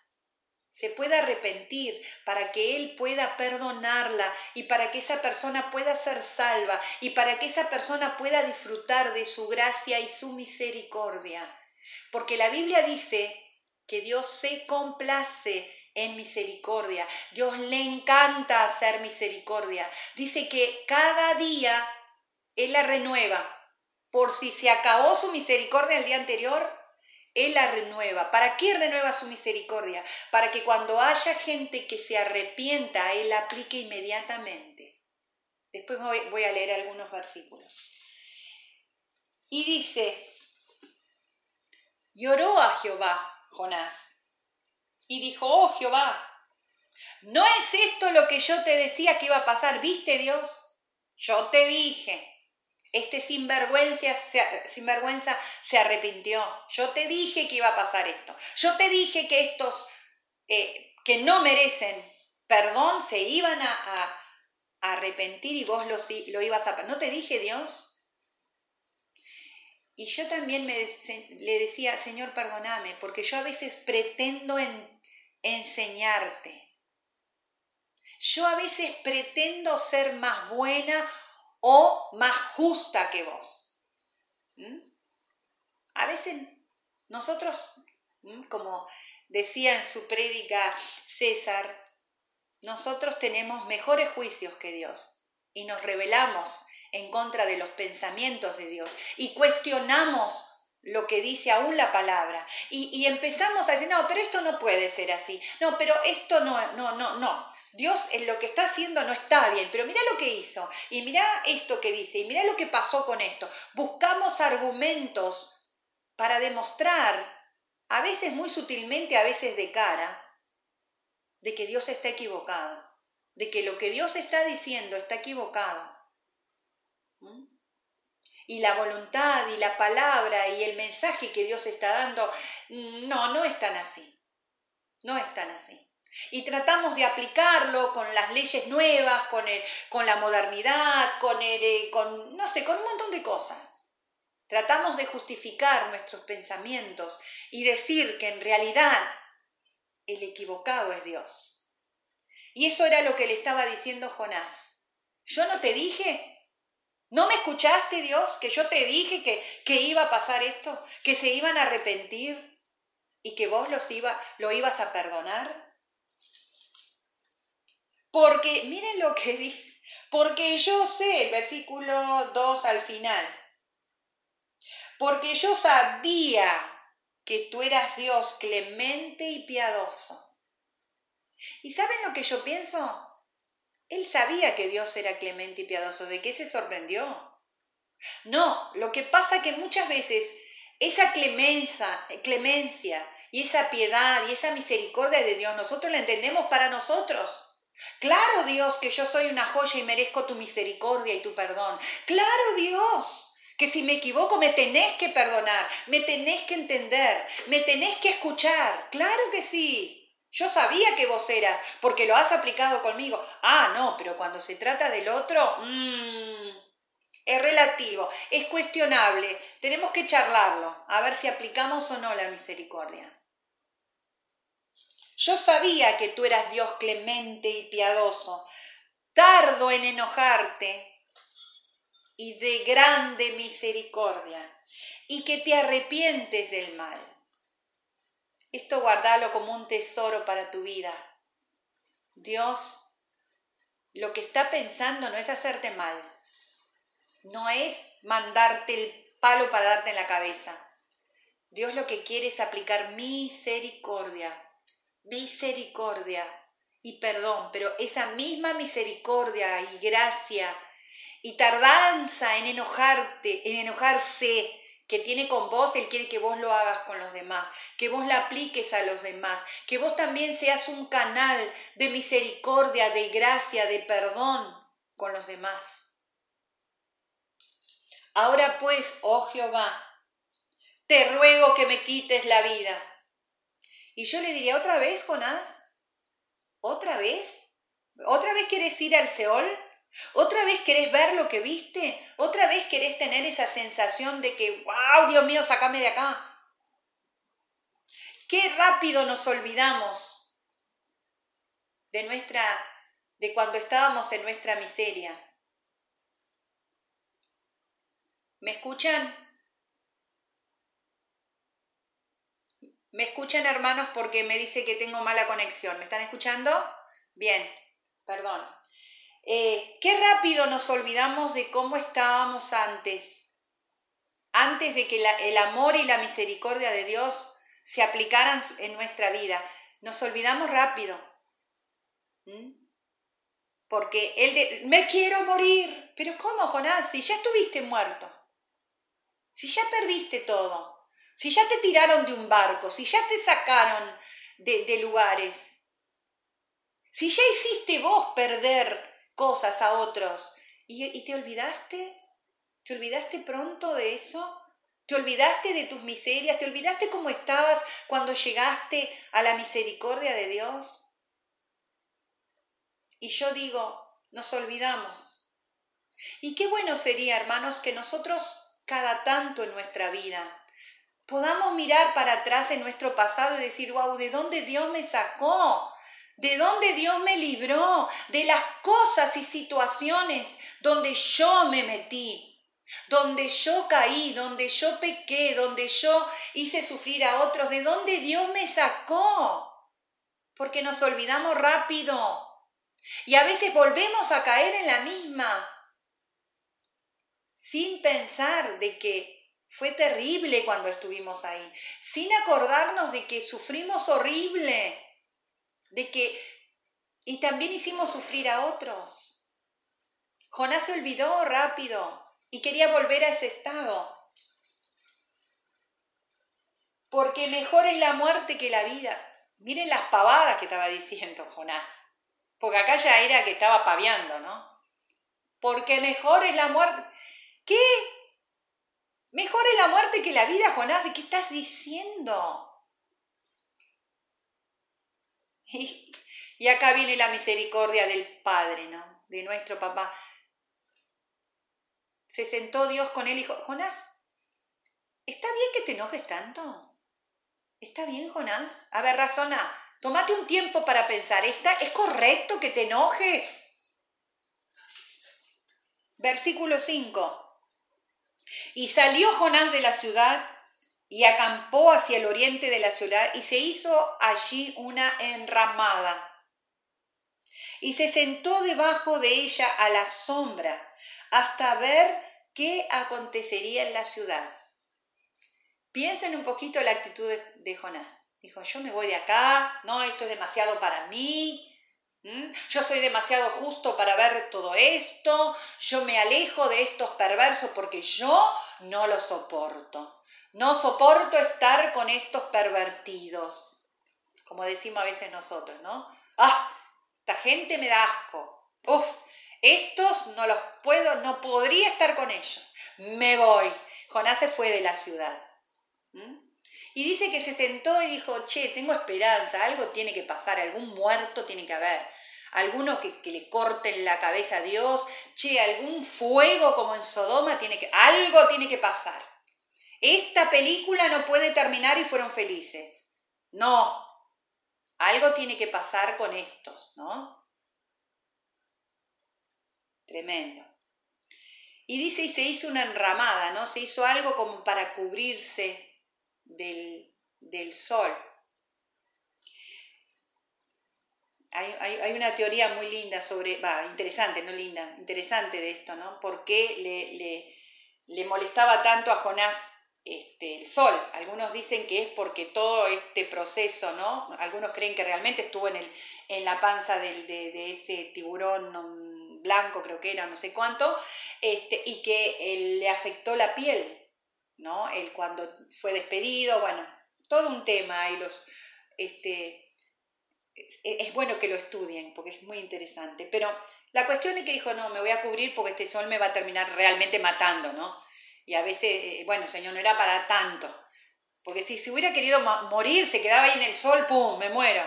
se pueda arrepentir para que Él pueda perdonarla y para que esa persona pueda ser salva y para que esa persona pueda disfrutar de su gracia y su misericordia. Porque la Biblia dice que Dios se complace en misericordia. Dios le encanta hacer misericordia. Dice que cada día él la renueva. Por si se acabó su misericordia el día anterior, Él la renueva. ¿Para qué renueva su misericordia? Para que cuando haya gente que se arrepienta, Él la aplique inmediatamente. Después voy a leer algunos versículos. Y dice, lloró a Jehová Jonás y dijo, oh Jehová, ¿no es esto lo que yo te decía que iba a pasar? ¿Viste Dios? Yo te dije, este sinvergüenza, sinvergüenza se arrepintió. Yo te dije que iba a pasar esto. Yo te dije que estos eh, que no merecen perdón se iban a, arrepentir y vos lo, lo ibas a... ¿No te dije Dios? Y yo también me, le decía, Señor, perdóname, porque yo a veces pretendo enseñarte. Yo a veces pretendo ser más buena o más justa que vos. ¿Mm? A veces nosotros, ¿Mm? como decía en su prédica César, nosotros tenemos mejores juicios que Dios y nos rebelamos en contra de los pensamientos de Dios y cuestionamos lo que dice aún la palabra y, y, empezamos a decir, no, pero esto no puede ser así, no, pero esto no, no, no, no, Dios en lo que está haciendo no está bien, pero mira lo que hizo y mira esto que dice y mira lo que pasó con esto. Buscamos argumentos para demostrar, a veces muy sutilmente, a veces de cara, de que Dios está equivocado, de que lo que Dios está diciendo está equivocado. ¿Mm? Y la voluntad y la palabra y el mensaje que Dios está dando, mm, no, no están así. No están así. Y tratamos de aplicarlo con las leyes nuevas, con, el, con la modernidad, con, el, eh, con, no sé, con un montón de cosas. Tratamos de justificar nuestros pensamientos y decir que en realidad el equivocado es Dios. Y eso era lo que le estaba diciendo Jonás. Yo no te dije, ¿no me escuchaste Dios? Que yo te dije que, que iba a pasar esto, que se iban a arrepentir y que vos los iba, lo ibas a perdonar. Porque, miren lo que dice, porque yo sé, el versículo 2 al final, porque yo sabía que tú eras Dios clemente y piadoso. ¿Y saben lo que yo pienso? Él sabía que Dios era clemente y piadoso. ¿De qué se sorprendió? No, lo que pasa que muchas veces esa clemencia, clemencia y esa piedad y esa misericordia de Dios nosotros la entendemos para nosotros. Claro, Dios, que yo soy una joya y merezco tu misericordia y tu perdón. Claro, Dios, que si me equivoco me tenés que perdonar, me tenés que entender, me tenés que escuchar. Claro que sí. Yo sabía que vos eras, porque lo has aplicado conmigo. Ah, no, pero cuando se trata del otro, mmm, es relativo, es cuestionable. Tenemos que charlarlo, a ver si aplicamos o no la misericordia. Yo sabía que tú eras Dios clemente y piadoso, tardo en enojarte y de grande misericordia, y que te arrepientes del mal. Esto guardalo como un tesoro para tu vida. Dios lo que está pensando no es hacerte mal, no es mandarte el palo para darte en la cabeza. Dios lo que quiere es aplicar misericordia, misericordia y perdón, pero esa misma misericordia y gracia y tardanza en enojarte, en enojarse que tiene con vos, Él quiere que vos lo hagas con los demás, que vos la apliques a los demás, que vos también seas un canal de misericordia, de gracia, de perdón con los demás. Ahora pues, oh Jehová, te ruego que me quites la vida. Y yo le diría, ¿otra vez, Jonás? ¿Otra vez? ¿Otra vez querés ir al Seol? ¿Otra vez querés ver lo que viste? ¿Otra vez querés tener esa sensación de que, wow, Dios mío, sacame de acá? Qué rápido nos olvidamos de nuestra, de cuando estábamos en nuestra miseria. ¿Me escuchan? ¿Me escuchan hermanos porque me dice que tengo mala conexión? ¿Me están escuchando? Bien, perdón. Eh, qué rápido nos olvidamos de cómo estábamos antes, antes de que el amor y la misericordia de Dios se aplicaran en nuestra vida. Nos olvidamos rápido. ¿Mm? Porque Él de, me quiero morir. Pero ¿cómo, Jonás? Si ya estuviste muerto. Si ya perdiste todo si ya te tiraron de un barco, si ya te sacaron de, lugares, si ya hiciste vos perder cosas a otros y, y te olvidaste, ¿te olvidaste pronto de eso? ¿Te olvidaste de tus miserias? ¿Te olvidaste cómo estabas cuando llegaste a la misericordia de Dios? Y yo digo, nos olvidamos. Y qué bueno sería, hermanos, que nosotros cada tanto en nuestra vida podamos mirar para atrás en nuestro pasado y decir, wow, ¿de dónde Dios me sacó? ¿De dónde Dios me libró? De las cosas y situaciones donde yo me metí, donde yo caí, donde yo pequé, donde yo hice sufrir a otros, ¿de dónde Dios me sacó? Porque nos olvidamos rápido y a veces volvemos a caer en la misma sin pensar de que fue terrible cuando estuvimos ahí, sin acordarnos de que sufrimos horrible, de que... Y también hicimos sufrir a otros. Jonás se olvidó rápido y quería volver a ese estado. Porque mejor es la muerte que la vida. Miren las pavadas que estaba diciendo Jonás. Porque acá ya era que estaba paviando, ¿no? Porque mejor es la muerte. ¿Qué? Mejor es la muerte que la vida, Jonás. ¿De qué estás diciendo? Y, y acá viene la misericordia del Padre, ¿no? De nuestro papá. Se sentó Dios con él y dijo, Jonás, ¿está bien que te enojes tanto? ¿Está bien, Jonás? A ver, razona, tómate un tiempo para pensar, ¿está, ¿es correcto que te enojes? Versículo 5. Y salió Jonás de la ciudad y acampó hacia el oriente de la ciudad y se hizo allí una enramada. Y se sentó debajo de ella a la sombra hasta ver qué acontecería en la ciudad. Piensen un poquito la actitud de, Jonás. Dijo, yo me voy de acá, no, esto es demasiado para mí, ¿Mm? Yo soy demasiado justo para ver todo esto, yo me alejo de estos perversos porque yo no los soporto. No soporto estar con estos pervertidos, como decimos a veces nosotros, ¿no? Ah, esta gente me da asco. Uf, estos no los puedo, no podría estar con ellos. Me voy. Jonás se fue de la ciudad. ¿Mm? Y dice que se sentó y dijo, che, tengo esperanza, algo tiene que pasar, algún muerto tiene que haber, alguno que, le corten la cabeza a Dios, che, algún fuego como en Sodoma, tiene que, algo tiene que pasar. Esta película no puede terminar y fueron felices. No, algo tiene que pasar con estos, ¿no? Tremendo. Y dice, y se hizo una enramada, ¿no? Se hizo algo como para cubrirse del, del sol. Hay, una teoría muy linda sobre, va, interesante, no linda, interesante de esto, ¿no? ¿Por qué le, le, molestaba tanto a Jonás este, el sol? Algunos dicen que es porque todo este proceso, ¿no? Algunos creen que realmente estuvo en, el, en la panza del, de, ese tiburón blanco, creo que era, no sé cuánto, este, y que le afectó la piel, ¿no? Él cuando fue despedido, bueno, todo un tema y los... Este, es, bueno que lo estudien porque es muy interesante. Pero la cuestión es que dijo, no, me voy a cubrir porque este sol me va a terminar realmente matando, ¿no? Y a veces, eh, bueno, señor, no era para tanto. Porque si se hubiera querido morir, se quedaba ahí en el sol, ¡pum!, me muero.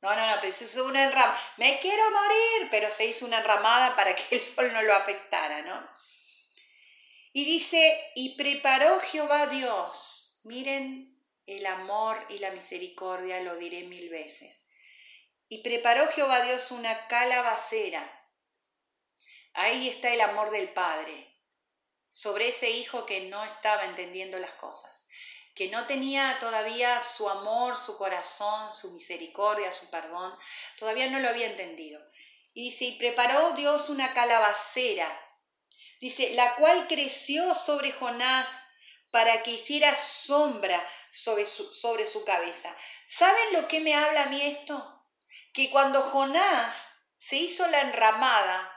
No, no, no, pero se hizo una enramada. Me quiero morir, pero se hizo una enramada para que el sol no lo afectara, ¿no? Y dice, y preparó Jehová Dios. Miren el amor y la misericordia, lo diré mil veces. Y preparó Jehová Dios una calabacera. Ahí está el amor del Padre sobre ese hijo que no estaba entendiendo las cosas, que no tenía todavía su amor, su corazón, su misericordia, su perdón, todavía no lo había entendido. Y dice, y preparó Dios una calabacera, dice, la cual creció sobre Jonás para que hiciera sombra sobre su, cabeza. ¿Saben lo que me habla a mí esto? que cuando Jonás se hizo la enramada,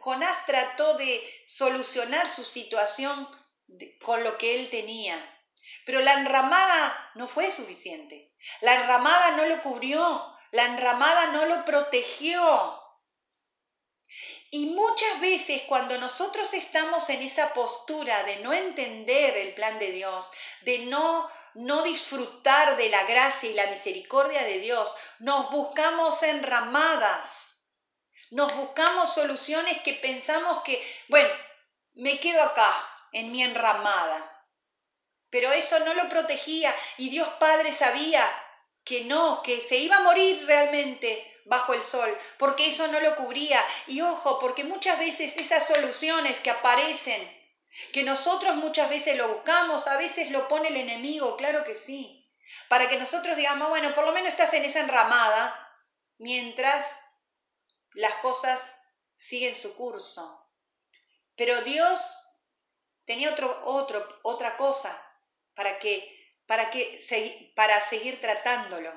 Jonás trató de solucionar su situación con lo que él tenía. Pero la enramada no fue suficiente. La enramada no lo cubrió. La enramada no lo protegió. Y muchas veces cuando nosotros estamos en esa postura de no entender el plan de Dios, de no no disfrutar de la gracia y la misericordia de Dios, nos buscamos enramadas, nos buscamos soluciones que pensamos que, bueno, me quedo acá, en mi enramada. Pero eso no lo protegía y Dios Padre sabía que no, que se iba a morir realmente bajo el sol, porque eso no lo cubría. Y ojo, porque muchas veces esas soluciones que aparecen que nosotros muchas veces lo buscamos, a veces lo pone el enemigo, claro que sí. Para que nosotros digamos, bueno, por lo menos estás en esa enramada mientras las cosas siguen su curso. Pero Dios tenía otro, otro, otra cosa para que, para que, para seguir tratándolo.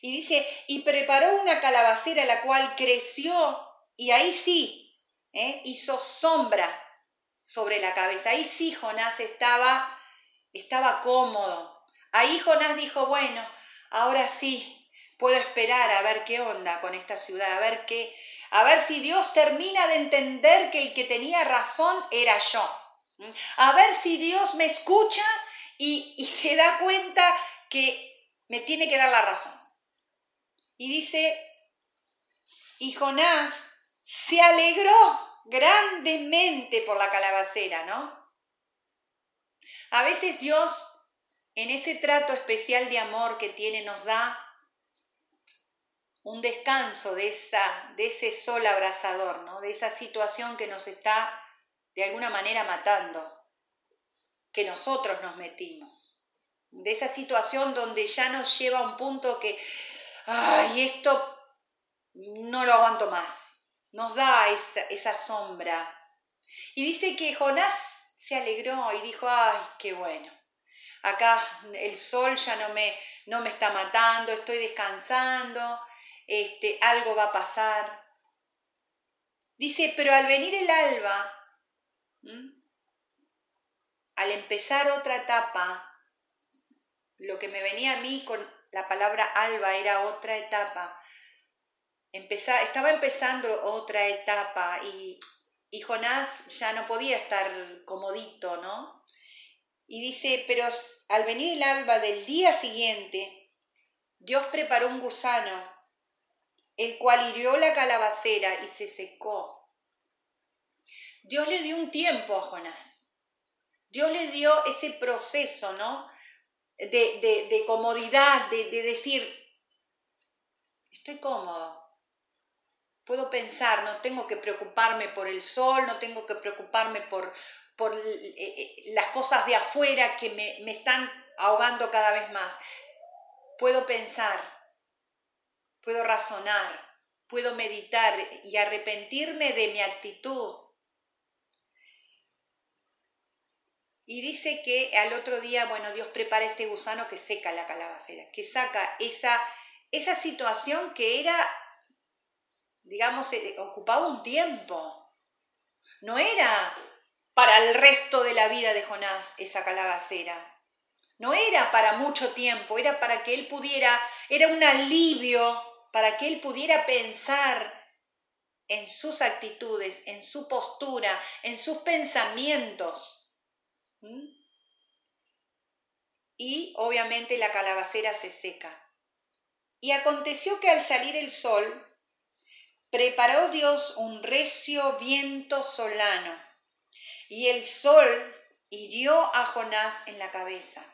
Y dice, y preparó una calabacera la cual creció y ahí sí, ¿eh? hizo sombra sobre la cabeza. Ahí sí Jonás estaba, estaba cómodo. Ahí Jonás dijo, bueno, ahora sí, puedo esperar a ver qué onda con esta ciudad, a ver qué, a ver si Dios termina de entender que el que tenía razón era yo. A ver si Dios me escucha y, y se da cuenta que me tiene que dar la razón. Y dice, y Jonás se alegró grandemente por la calabacera, ¿no? A veces Dios, en ese trato especial de amor que tiene, nos da un descanso de, esa, de ese sol abrasador, ¿no? De esa situación que nos está de alguna manera matando, que nosotros nos metimos. De esa situación donde ya nos lleva a un punto que, ay, esto no lo aguanto más nos da esa, sombra. Y dice que Jonás se alegró y dijo, ay, qué bueno. Acá el sol ya no me, no me está matando, estoy descansando, este, algo va a pasar. Dice, pero al venir el alba, al empezar otra etapa, lo que me venía a mí con la palabra alba era otra etapa, estaba empezando otra etapa y, Jonás ya no podía estar comodito, ¿no? Y dice, pero al venir el alba del día siguiente, Dios preparó un gusano, el cual hirió la calabacera y se secó. Dios le dio un tiempo a Jonás. Dios le dio ese proceso, ¿no? De, comodidad, de, de decir, estoy cómodo, puedo pensar, no tengo que preocuparme por el sol, no tengo que preocuparme por, por eh, eh, las cosas de afuera que me, me están ahogando cada vez más. Puedo pensar, puedo razonar, puedo meditar y arrepentirme de mi actitud. Y dice que al otro día, bueno, Dios prepara este gusano que seca la calabacera, que saca esa, esa situación que era digamos, eh, ocupaba un tiempo. No era para el resto de la vida de Jonás esa calabacera. No era para mucho tiempo, era para que él pudiera, era un alivio para que él pudiera pensar en sus actitudes, en su postura, en sus pensamientos. ¿Mm? Y obviamente la calabacera se seca. Y aconteció que al salir el sol, preparó Dios un recio viento solano, y el sol hirió a Jonás en la cabeza.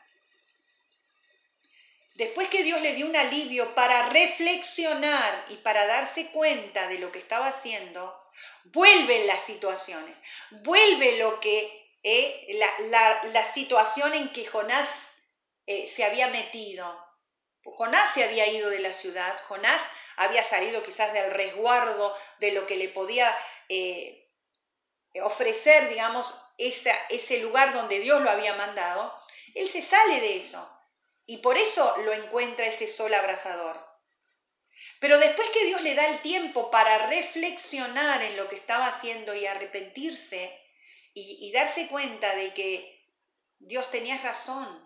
Después que Dios le dio un alivio para reflexionar y para darse cuenta de lo que estaba haciendo, vuelven las situaciones, vuelve lo que eh, la, situación en que Jonás eh, se había metido. Jonás se había ido de la ciudad, Jonás había salido quizás del resguardo de lo que le podía eh, ofrecer, digamos, ese lugar donde Dios lo había mandado, él se sale de eso y por eso lo encuentra ese sol abrasador. Pero después que Dios le da el tiempo para reflexionar en lo que estaba haciendo y arrepentirse y darse cuenta de que Dios tenía razón,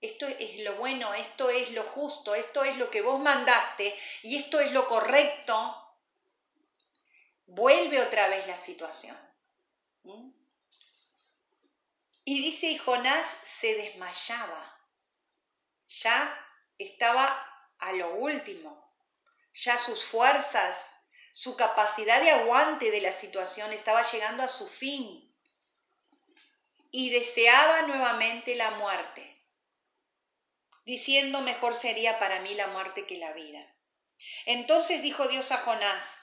esto es lo bueno, esto es lo justo, esto es lo que vos mandaste y esto es lo correcto, vuelve otra vez la situación. ¿Mm? Y dice, y Jonás se desmayaba, ya estaba a lo último, ya sus fuerzas, su capacidad de aguante de la situación estaba llegando a su fin y deseaba nuevamente la muerte diciendo mejor sería para mí la muerte que la vida. Entonces dijo Dios a Jonás,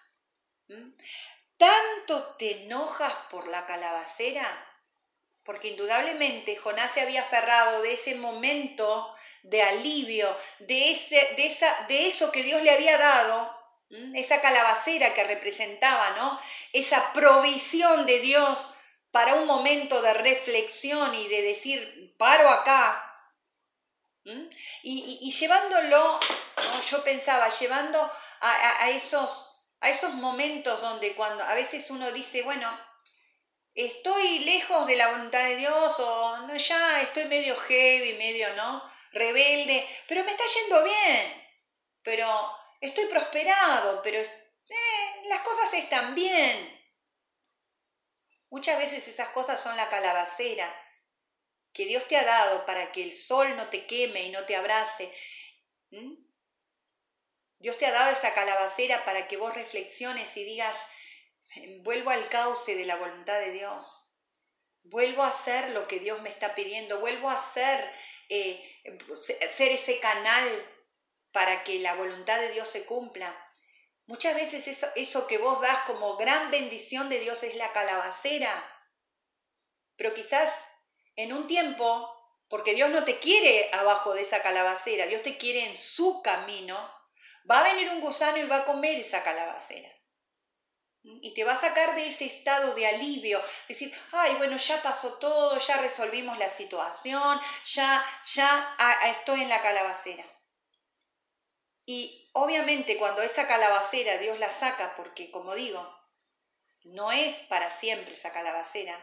¿tanto te enojas por la calabacera? Porque indudablemente Jonás se había aferrado de ese momento de alivio, de, ese, de, esa, de eso que Dios le había dado, esa calabacera que representaba, ¿no? Esa provisión de Dios para un momento de reflexión y de decir, paro acá, y, llevándolo, yo pensaba, llevando a, esos, a esos momentos donde cuando a veces uno dice, bueno, estoy lejos de la voluntad de Dios o no, ya estoy medio heavy, medio, ¿no? Rebelde, pero me está yendo bien, pero estoy prosperado, pero eh, las cosas están bien. Muchas veces esas cosas son la calabacera que Dios te ha dado para que el sol no te queme y no te abrace. Dios te ha dado esa calabacera para que vos reflexiones y digas, vuelvo al cauce de la voluntad de Dios. Vuelvo a hacer lo que Dios me está pidiendo. Vuelvo a hacer, eh, ser ese canal para que la voluntad de Dios se cumpla. Muchas veces eso, que vos das como gran bendición de Dios es la calabacera. Pero quizás en un tiempo, porque Dios no te quiere abajo de esa calabacera, Dios te quiere en su camino, va a venir un gusano y va a comer esa calabacera. Y te va a sacar de ese estado de alivio, decir, ay, bueno, ya pasó todo, ya resolvimos la situación, ya, ya estoy en la calabacera. Y obviamente cuando esa calabacera Dios la saca, porque como digo, no es para siempre esa calabacera,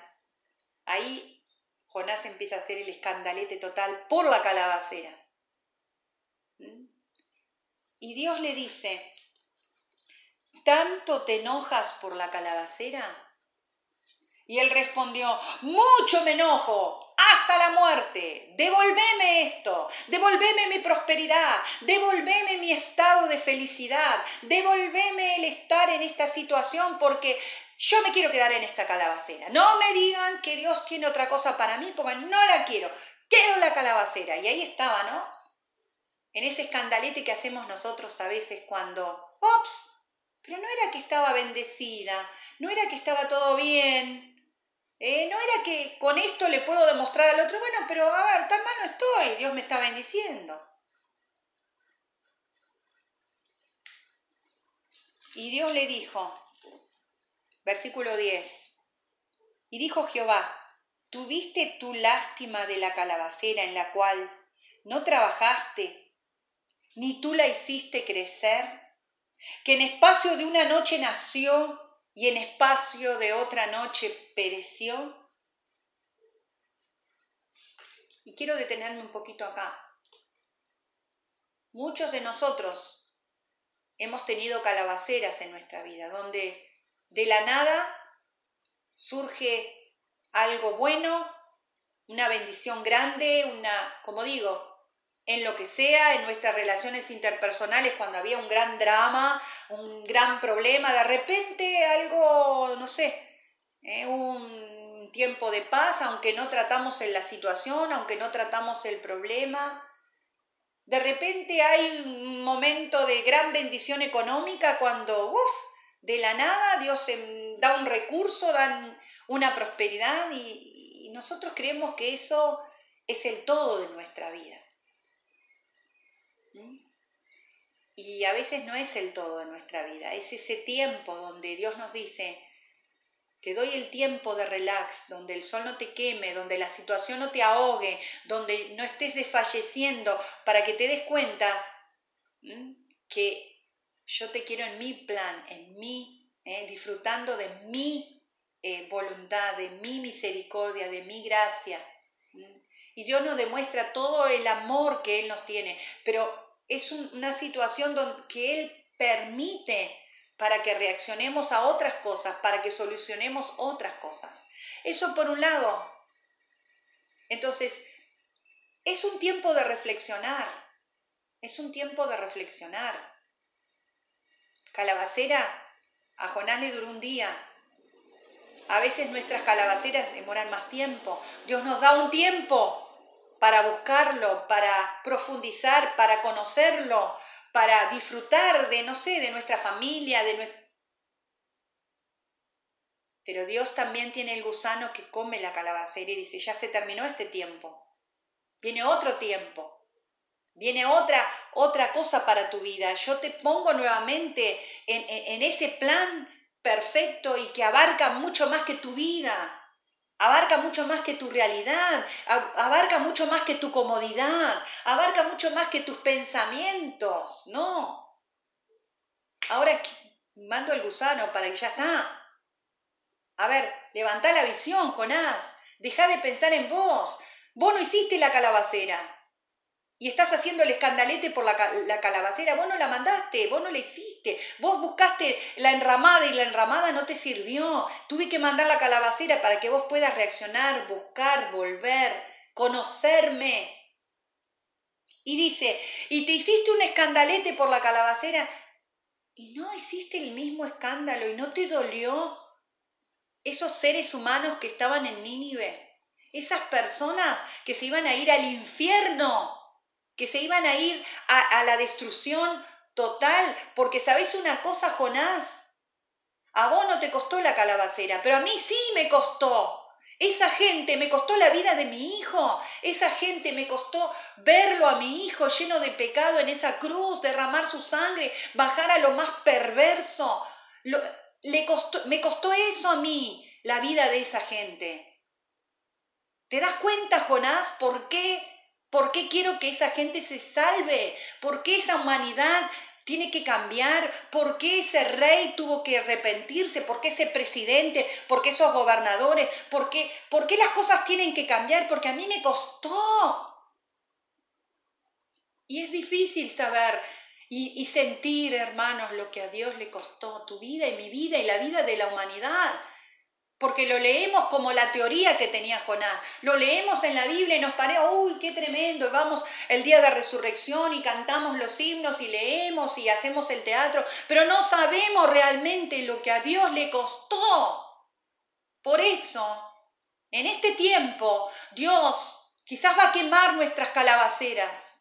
ahí Jonás empieza a hacer el escandalete total por la calabacera. ¿Mm? Y Dios le dice, ¿tanto te enojas por la calabacera? Y él respondió, mucho me enojo, hasta la muerte. Devolveme esto, devolveme mi prosperidad, devolveme mi estado de felicidad, devolveme el estar en esta situación porque yo me quiero quedar en esta calabacera. No me digan que Dios tiene otra cosa para mí porque no la quiero. Quiero la calabacera. Y ahí estaba, ¿no? En ese escandalete que hacemos nosotros a veces cuando, ops, pero no era que estaba bendecida, no era que estaba todo bien, eh, no era que con esto le puedo demostrar al otro, bueno, pero a ver, tan mal no estoy, Dios me está bendiciendo. Y Dios le dijo, versículo 10, y dijo Jehová, ¿tuviste tu lástima de la calabacera en la cual no trabajaste, ni tú la hiciste crecer? Que en espacio de una noche nació y en espacio de otra noche pereció. Y quiero detenerme un poquito acá. Muchos de nosotros hemos tenido calabaceras en nuestra vida, donde de la nada surge algo bueno, una bendición grande, una, como digo, en lo que sea, en nuestras relaciones interpersonales, cuando había un gran drama, un gran problema, de repente algo, no sé, eh, un tiempo de paz, aunque no tratamos en la situación, aunque no tratamos el problema. De repente hay un momento de gran bendición económica cuando, uff, de la nada Dios da un recurso, dan una prosperidad y, y nosotros creemos que eso es el todo de nuestra vida. Y a veces no es el todo de nuestra vida, es ese tiempo donde Dios nos dice, te doy el tiempo de relax, donde el sol no te queme, donde la situación no te ahogue, donde no estés desfalleciendo, para que te des cuenta que yo te quiero en mi plan, en mí, ¿eh? disfrutando de mi eh, voluntad, de mi misericordia, de mi gracia. Y Dios nos demuestra todo el amor que Él nos tiene, pero es una situación donde, que Él permite para que reaccionemos a otras cosas, para que solucionemos otras cosas. Eso por un lado. Entonces, es un tiempo de reflexionar, es un tiempo de reflexionar. Calabacera, a Jonás le duró un día. A veces nuestras calabaceras demoran más tiempo. Dios nos da un tiempo para buscarlo, para profundizar, para conocerlo, para disfrutar de, no sé, de nuestra familia, de nuestra... Pero Dios también tiene el gusano que come la calabacera y dice, ya se terminó este tiempo. Viene otro tiempo. Viene otra, otra cosa para tu vida. Yo te pongo nuevamente en, en ese plan perfecto y que abarca mucho más que tu vida abarca mucho más que tu realidad, abarca mucho más que tu comodidad, abarca mucho más que tus pensamientos, no. Ahora mando el gusano para que ya está. A ver, levanta la visión, Jonás, deja de pensar en vos. Vos no hiciste la calabacera, y estás haciendo el escandalete por la, calabacera, vos no la mandaste, vos no la hiciste, vos buscaste la enramada y la enramada no te sirvió, tuve que mandar la calabacera para que vos puedas reaccionar, buscar, volver, conocerme. Y dice, y te hiciste un escandalete por la calabacera y no hiciste el mismo escándalo y no te dolió esos seres humanos que estaban en Nínive, esas personas que se iban a ir al infierno que se iban a ir a, la destrucción total, porque sabéis una cosa, Jonás, a vos no te costó la calabacera, pero a mí sí me costó. Esa gente me costó la vida de mi hijo, esa gente me costó verlo a mi hijo lleno de pecado en esa cruz, derramar su sangre, bajar a lo más perverso. le costó, me costó eso a mí, la vida de esa gente. ¿Te das cuenta, Jonás, por qué ¿Por qué quiero que esa gente se salve? ¿Por qué esa humanidad tiene que cambiar? ¿Por qué ese rey tuvo que arrepentirse? ¿Por qué ese presidente? ¿Por qué esos gobernadores? ¿Por qué, ¿Por qué las cosas tienen que cambiar? Porque a mí me costó. Y es difícil saber y, y sentir, hermanos, lo que a Dios le costó tu vida y mi vida y la vida de la humanidad porque lo leemos como la teoría que tenía Jonás. Lo leemos en la Biblia y nos parece, uy, qué tremendo, vamos el día de resurrección y cantamos los himnos y leemos y hacemos el teatro, pero no sabemos realmente lo que a Dios le costó. Por eso, en este tiempo, Dios quizás va a quemar nuestras calabaceras.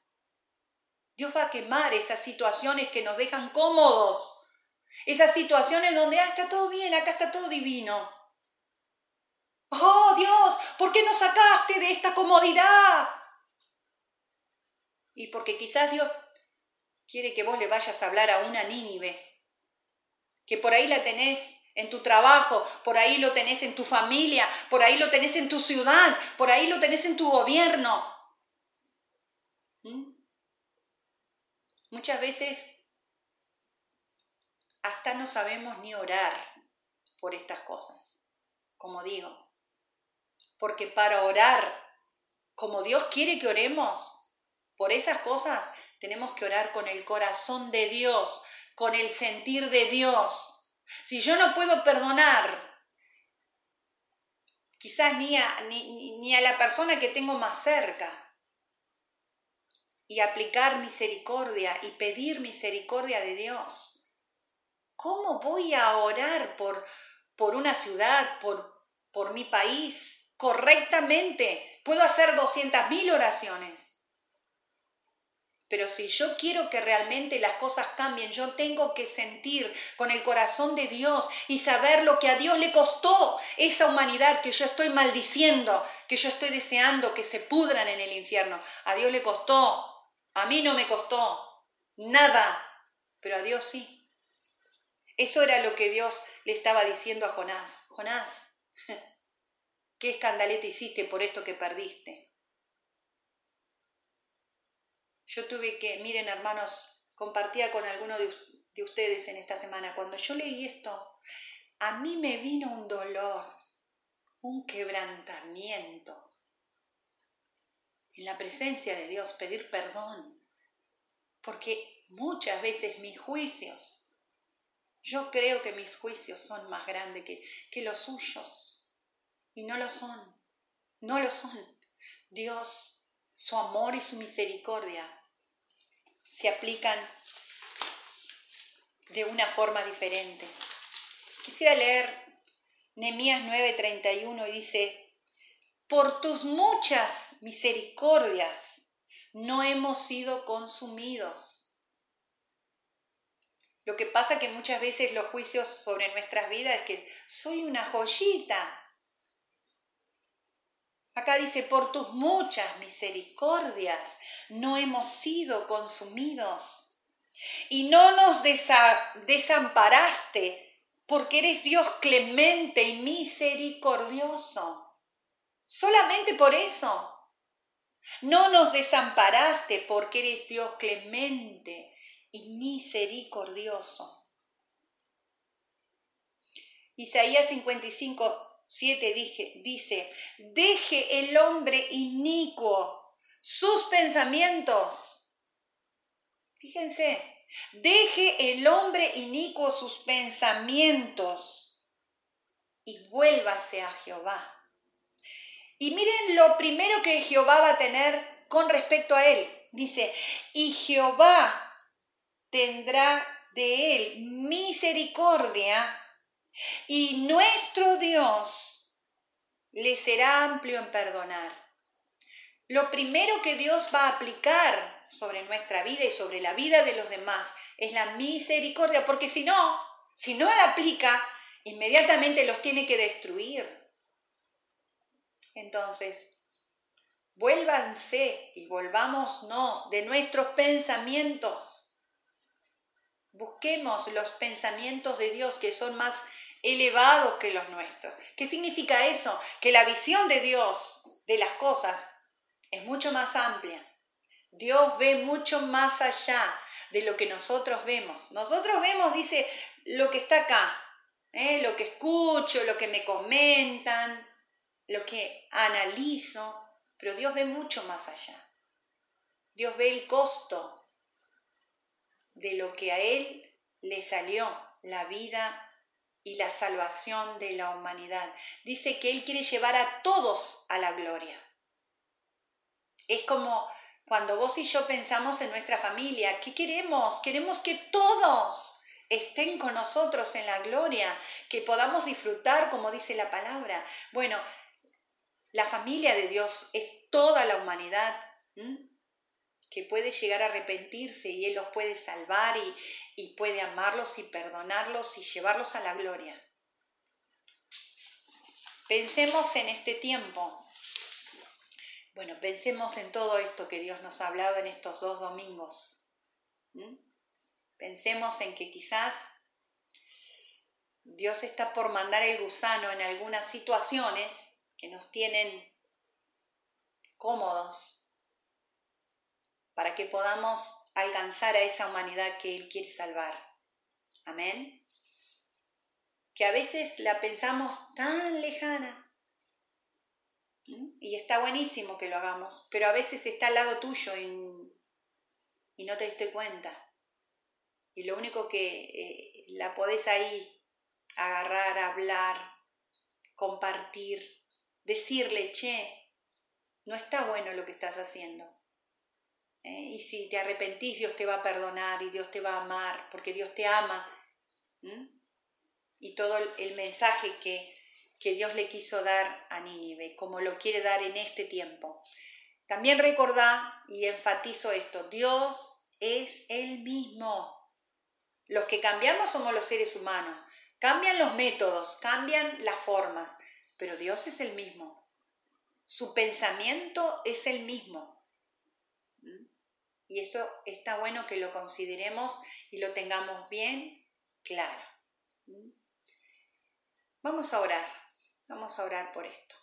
Dios va a quemar esas situaciones que nos dejan cómodos Esas situaciones donde ah, está todo bien, acá está todo divino. Oh Dios, ¿por qué nos sacaste de esta comodidad? Y porque quizás Dios quiere que vos le vayas a hablar a una Nínive, que por ahí la tenés en tu trabajo, por ahí lo tenés en tu familia, por ahí lo tenés en tu ciudad, por ahí lo tenés en tu gobierno. ¿Mm? Muchas veces hasta no sabemos ni orar por estas cosas, como digo. Porque para orar como Dios quiere que oremos por esas cosas, tenemos que orar con el corazón de Dios, con el sentir de Dios. Si yo no puedo perdonar, quizás ni a, ni, a la persona que tengo más cerca, y aplicar misericordia y pedir misericordia de Dios, ¿cómo voy a orar por, por una ciudad, por, por mi país correctamente? Puedo hacer 200.000 oraciones pero si yo quiero que realmente las cosas cambien, yo tengo que sentir con el corazón de Dios y saber lo que a Dios le costó esa humanidad que yo estoy maldiciendo, que yo estoy deseando que se pudran en el infierno. A Dios le costó, a mí no me costó nada, pero a Dios sí. Eso era lo que Dios le estaba diciendo a Jonás. Jonás, ¿qué escandalete hiciste por esto que perdiste? Yo tuve que, miren hermanos, compartía con alguno de, de ustedes en esta semana, cuando yo leí esto, a mí me vino un dolor, un quebrantamiento. En la presencia de Dios, pedir perdón, porque muchas veces mis juicios, yo creo que mis juicios son más grandes que, que los suyos, y no lo son, no lo son. Dios, su amor y su misericordia se aplican de una forma diferente. Quisiera leer Nehemías 9:31 y dice, por tus muchas misericordias no hemos sido consumidos. Lo que pasa que muchas veces los juicios sobre nuestras vidas es que soy una joyita, Acá dice, por tus muchas misericordias no hemos sido consumidos. Y no nos desamparaste porque eres Dios clemente y misericordioso. Solamente por eso. No nos desamparaste porque eres Dios clemente y misericordioso. Isaías 55, 7 dice, deje el hombre inicuo sus pensamientos. Fíjense, deje el hombre inicuo sus pensamientos y vuélvase a Jehová. Y miren lo primero que Jehová va a tener con respecto a él. Dice, y Jehová tendrá de él misericordia y nuestro Dios le será amplio en perdonar. Lo primero que Dios va a aplicar sobre nuestra vida y sobre la vida de los demás es la misericordia, porque si no, si no la aplica, inmediatamente los tiene que destruir. Entonces, vuélvanse y volvámonos de nuestros pensamientos. Busquemos los pensamientos de Dios que son más elevados que los nuestros. ¿Qué significa eso? Que la visión de Dios de las cosas es mucho más amplia. Dios ve mucho más allá de lo que nosotros vemos. Nosotros vemos, dice, lo que está acá, ¿eh? lo que escucho, lo que me comentan, lo que analizo, pero Dios ve mucho más allá. Dios ve el costo de lo que a Él le salió la vida y la salvación de la humanidad. Dice que Él quiere llevar a todos a la gloria. Es como cuando vos y yo pensamos en nuestra familia, ¿qué queremos? Queremos que todos estén con nosotros en la gloria, que podamos disfrutar como dice la palabra. Bueno, la familia de Dios es toda la humanidad. Que puede llegar a arrepentirse y Él los puede salvar y, y puede amarlos y perdonarlos y llevarlos a la gloria. Pensemos en este tiempo. Bueno, pensemos en todo esto que Dios nos ha hablado en estos dos domingos. Pensemos en que quizás Dios está por mandar el gusano en algunas situaciones que nos tienen cómodos para que podamos alcanzar a esa humanidad que Él quiere salvar. Amén que a veces la pensamos tan lejana. Y está buenísimo que lo hagamos, pero a veces está al lado tuyo y, no te diste cuenta. Y lo único que eh, la podés ahí agarrar, hablar, compartir, decirle, che, no está bueno lo que estás haciendo. ¿Eh? Y si te arrepentís, Dios te va a perdonar y Dios te va a amar, porque Dios te ama y todo el mensaje que, que Dios le quiso dar a Nínive, como lo quiere dar en este tiempo. También recordá y enfatizo esto, Dios es el mismo. Los que cambiamos somos los seres humanos. Cambian los métodos, cambian las formas, pero Dios es el mismo. Su pensamiento es el mismo. Y eso está bueno que lo consideremos y lo tengamos bien claro. Vamos a orar, vamos a orar por esto.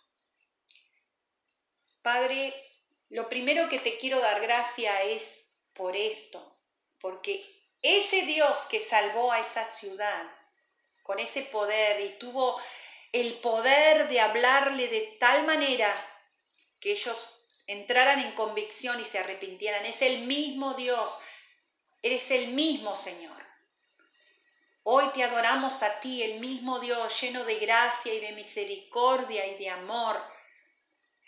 Padre, lo primero que te quiero dar gracia es por esto, porque ese Dios que salvó a esa ciudad con ese poder y tuvo el poder de hablarle de tal manera que ellos entraran en convicción y se arrepintieran, es el mismo Dios, eres el mismo Señor. Hoy te adoramos a ti, el mismo Dios, lleno de gracia y de misericordia y de amor.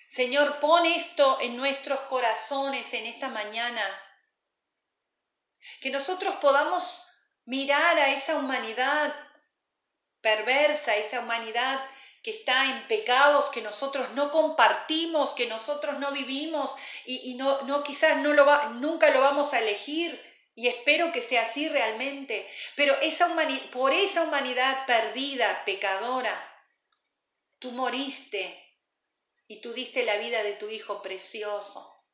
Señor, pon esto en nuestros corazones en esta mañana. Que nosotros podamos mirar a esa humanidad perversa, esa humanidad que está en pecados que nosotros no compartimos, que nosotros no vivimos y, no, no quizás no lo va, nunca lo vamos a elegir y espero que sea así realmente. Pero esa por esa humanidad perdida, pecadora, tú moriste y tú diste la vida de tu hijo precioso.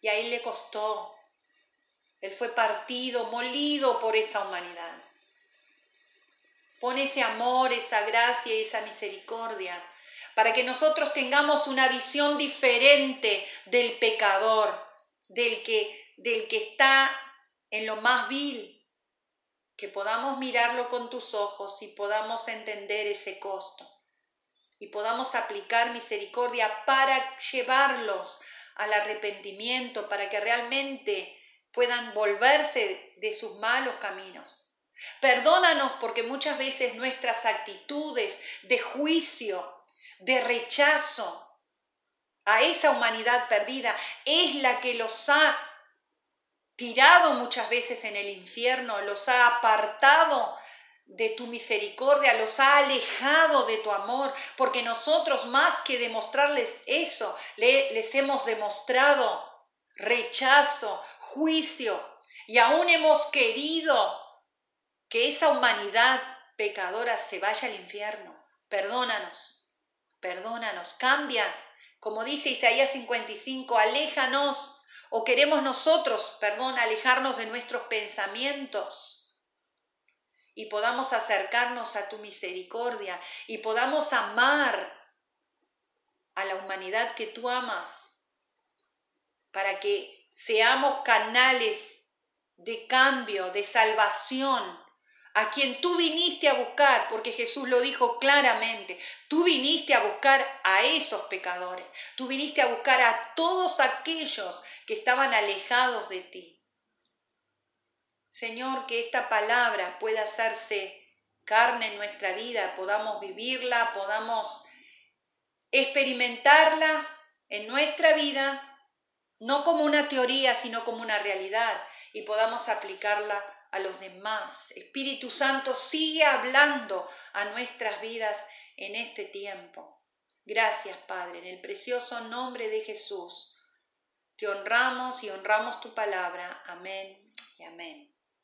Y a él le costó. Él fue partido, molido por esa humanidad. Pon ese amor, esa gracia y esa misericordia para que nosotros tengamos una visión diferente del pecador, del que del que está en lo más vil, que podamos mirarlo con tus ojos y podamos entender ese costo y podamos aplicar misericordia para llevarlos al arrepentimiento, para que realmente puedan volverse de sus malos caminos. Perdónanos porque muchas veces nuestras actitudes de juicio, de rechazo a esa humanidad perdida es la que los ha tirado muchas veces en el infierno, los ha apartado de tu misericordia, los ha alejado de tu amor, porque nosotros más que demostrarles eso, les hemos demostrado rechazo, juicio, y aún hemos querido que esa humanidad pecadora se vaya al infierno. Perdónanos, perdónanos, cambia. Como dice Isaías 55, aléjanos o queremos nosotros, perdón, alejarnos de nuestros pensamientos y podamos acercarnos a tu misericordia y podamos amar a la humanidad que tú amas para que seamos canales de cambio, de salvación a quien tú viniste a buscar, porque Jesús lo dijo claramente, tú viniste a buscar a esos pecadores, tú viniste a buscar a todos aquellos que estaban alejados de ti. Señor, que esta palabra pueda hacerse carne en nuestra vida, podamos vivirla, podamos experimentarla en nuestra vida, no como una teoría, sino como una realidad, y podamos aplicarla a los demás. Espíritu Santo, sigue hablando a nuestras vidas en este tiempo. Gracias, Padre, en el precioso nombre de Jesús. Te honramos y honramos tu palabra. Amén y amén.